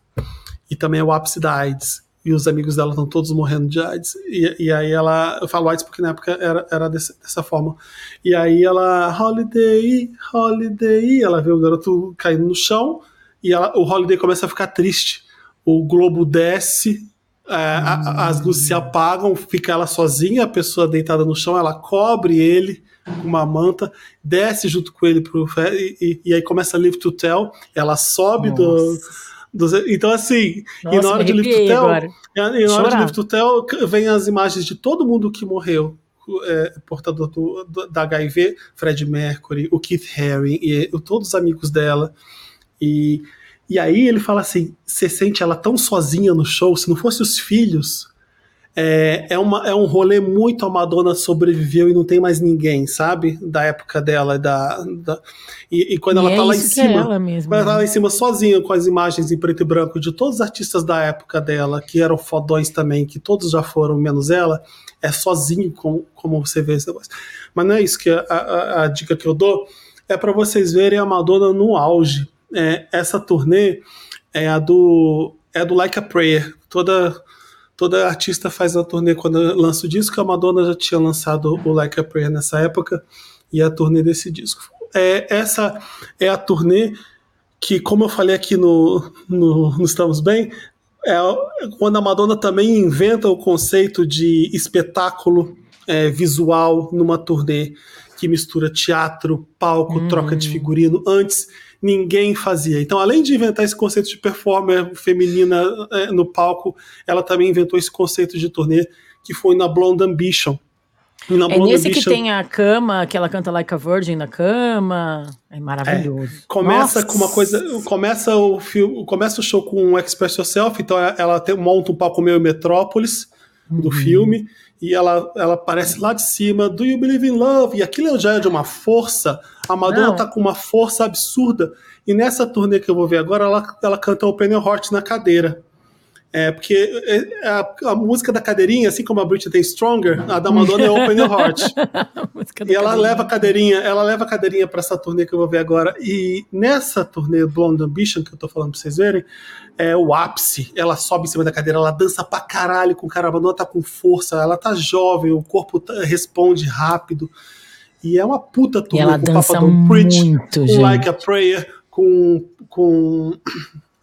E também é o ápice da AIDS. E os amigos dela estão todos morrendo de AIDS. E, e aí ela. Eu falo AIDS porque na época era, era desse- dessa forma. E aí ela, Holiday, Holiday. Ela vê o garoto caindo no chão. E ela- o Holiday começa a ficar triste. O globo desce, é, a- a- as luzes se apagam, fica ela sozinha, a pessoa deitada no chão, ela cobre ele com uma manta, desce junto com ele pro e, e- e aí começa a Live to Tell, ela sobe do, Nossa. dos- Então, assim, Nossa, e na hora de Tell, agora. e na hora Chorar. Vem as imagens de todo mundo que morreu. É, portador do, do- da HIV, Fred Mercury, o Keith Haring, e todos os amigos dela. E, e aí ele fala assim: você sente ela tão sozinha no show, se não fosse os filhos. É, é, uma, é um rolê muito a Madonna sobreviveu e não tem mais ninguém, sabe? Da época dela. Da, da- e, e quando E ela é tá lá em que é cima. ela mesmo, Quando ela tá né? lá em cima sozinha, com as imagens em preto e branco de todos os artistas da época dela, que eram fodões também, que todos já foram, menos ela, é sozinho como, como você vê esse negócio. Mas não é isso que a, a- a dica que eu dou. é para vocês verem a Madonna no auge. É, essa turnê é a do é do Like a Prayer. Toda toda artista faz a turnê quando lança o disco. A Madonna já tinha lançado o Like a Prayer nessa época e a turnê desse disco. É, essa é a turnê que, como eu falei aqui no, no, no Estamos Bem, é quando a Madonna também inventa o conceito de espetáculo é, visual numa turnê que mistura teatro, palco, hum. troca de figurino. Antes ninguém fazia. Então, além de inventar esse conceito de performer feminina é, no palco, ela também inventou esse conceito de turnê que foi na Blonde Ambition, é nesse que tem a cama, que ela canta Like a Virgin na cama. É maravilhoso. É, começa Nossa. com uma coisa. Começa o filme. Começa o show com um Express Yourself, então ela tem, monta um palco meio Metrópolis do uhum. filme. E ela, ela aparece lá de cima, Do You Believe in Love? E aquilo já é de uma força. A Madonna Não. tá com uma força absurda. E nessa turnê que eu vou ver agora, ela, ela canta Open Your Heart na cadeira. É, porque é, a, a, música da cadeirinha, assim como a Britney tem Stronger, a da Madonna é Open Your Heart. e ela leva a cadeirinha, ela leva a cadeirinha para essa turnê que eu vou ver agora. E nessa turnê Blonde Ambition, que eu tô falando pra vocês verem, é o ápice. Ela sobe em cima da cadeira, ela dança pra caralho com o cara, a Madonna tá com força, ela tá jovem, o corpo tá, responde rápido. E é uma puta turnê e ela com dança o Papa Don't Preach, muito, Like a Prayer, com, com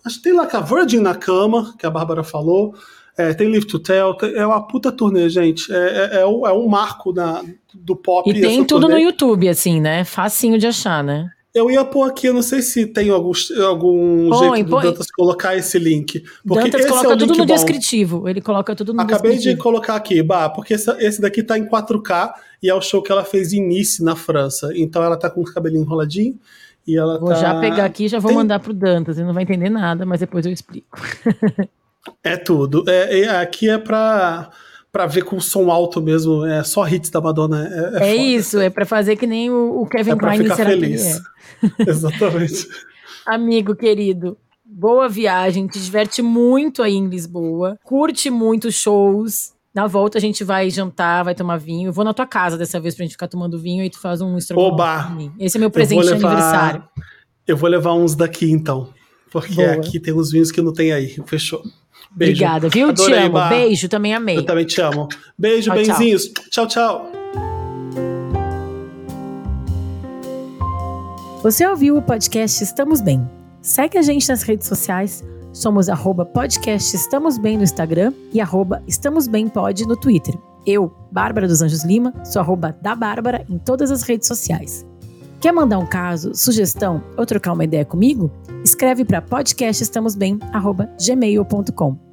Acho que tem lá com a Virgin na cama, que a Bárbara falou. É, tem Live to Tell, é uma puta turnê, gente. É, é, é, um, é um marco na, do pop. E tem tudo turnê. no YouTube, assim, né? Facinho de achar, né? Eu ia pôr aqui, eu não sei se tem algum, algum põe, jeito do põe. Dantas colocar esse link. Porque Dantas esse coloca é o tudo no bom. descritivo. Ele coloca tudo no Acabei descritivo. de colocar aqui, bah, porque esse, esse daqui tá em 4K e é o show que ela fez em Nice, na França. Então ela tá com o cabelinho enroladinho e ela vou tá... já pegar aqui e já vou Tem... mandar pro Dantas. Ele não vai entender nada, mas depois eu explico. é tudo. É, é, aqui é pra, pra ver com som alto mesmo. É só hits da Madonna. É, é, é isso, é pra fazer que nem o, o Kevin é Klein ficar feliz. Exatamente. Amigo querido, boa viagem. Te diverte muito aí em Lisboa. Curte muito shows. Na volta a gente vai jantar, vai tomar vinho. Eu vou na tua casa dessa vez pra gente ficar tomando vinho e tu faz um estrogonofe Oba! Esse é meu presente levar, de aniversário. Eu vou levar uns daqui então. Porque Boa. aqui tem uns vinhos que não tem aí. Fechou. Beijo. Obrigada, viu? Adorei, te amo. Bah. Beijo, também amei. Eu também te amo. Beijo, tchau, benzinhos. Tchau, tchau. tchau. Você ouviu o podcast Estamos Bem? Segue a gente nas redes sociais Somos arroba podcast Estamos Bem no Instagram e arroba Estamos Bem Pod no Twitter. Eu, Bárbara dos Anjos Lima, sou arroba da Bárbara em todas as redes sociais. Quer mandar um caso, sugestão ou trocar uma ideia comigo? Escreve para podcastestamosbem@gmail.com.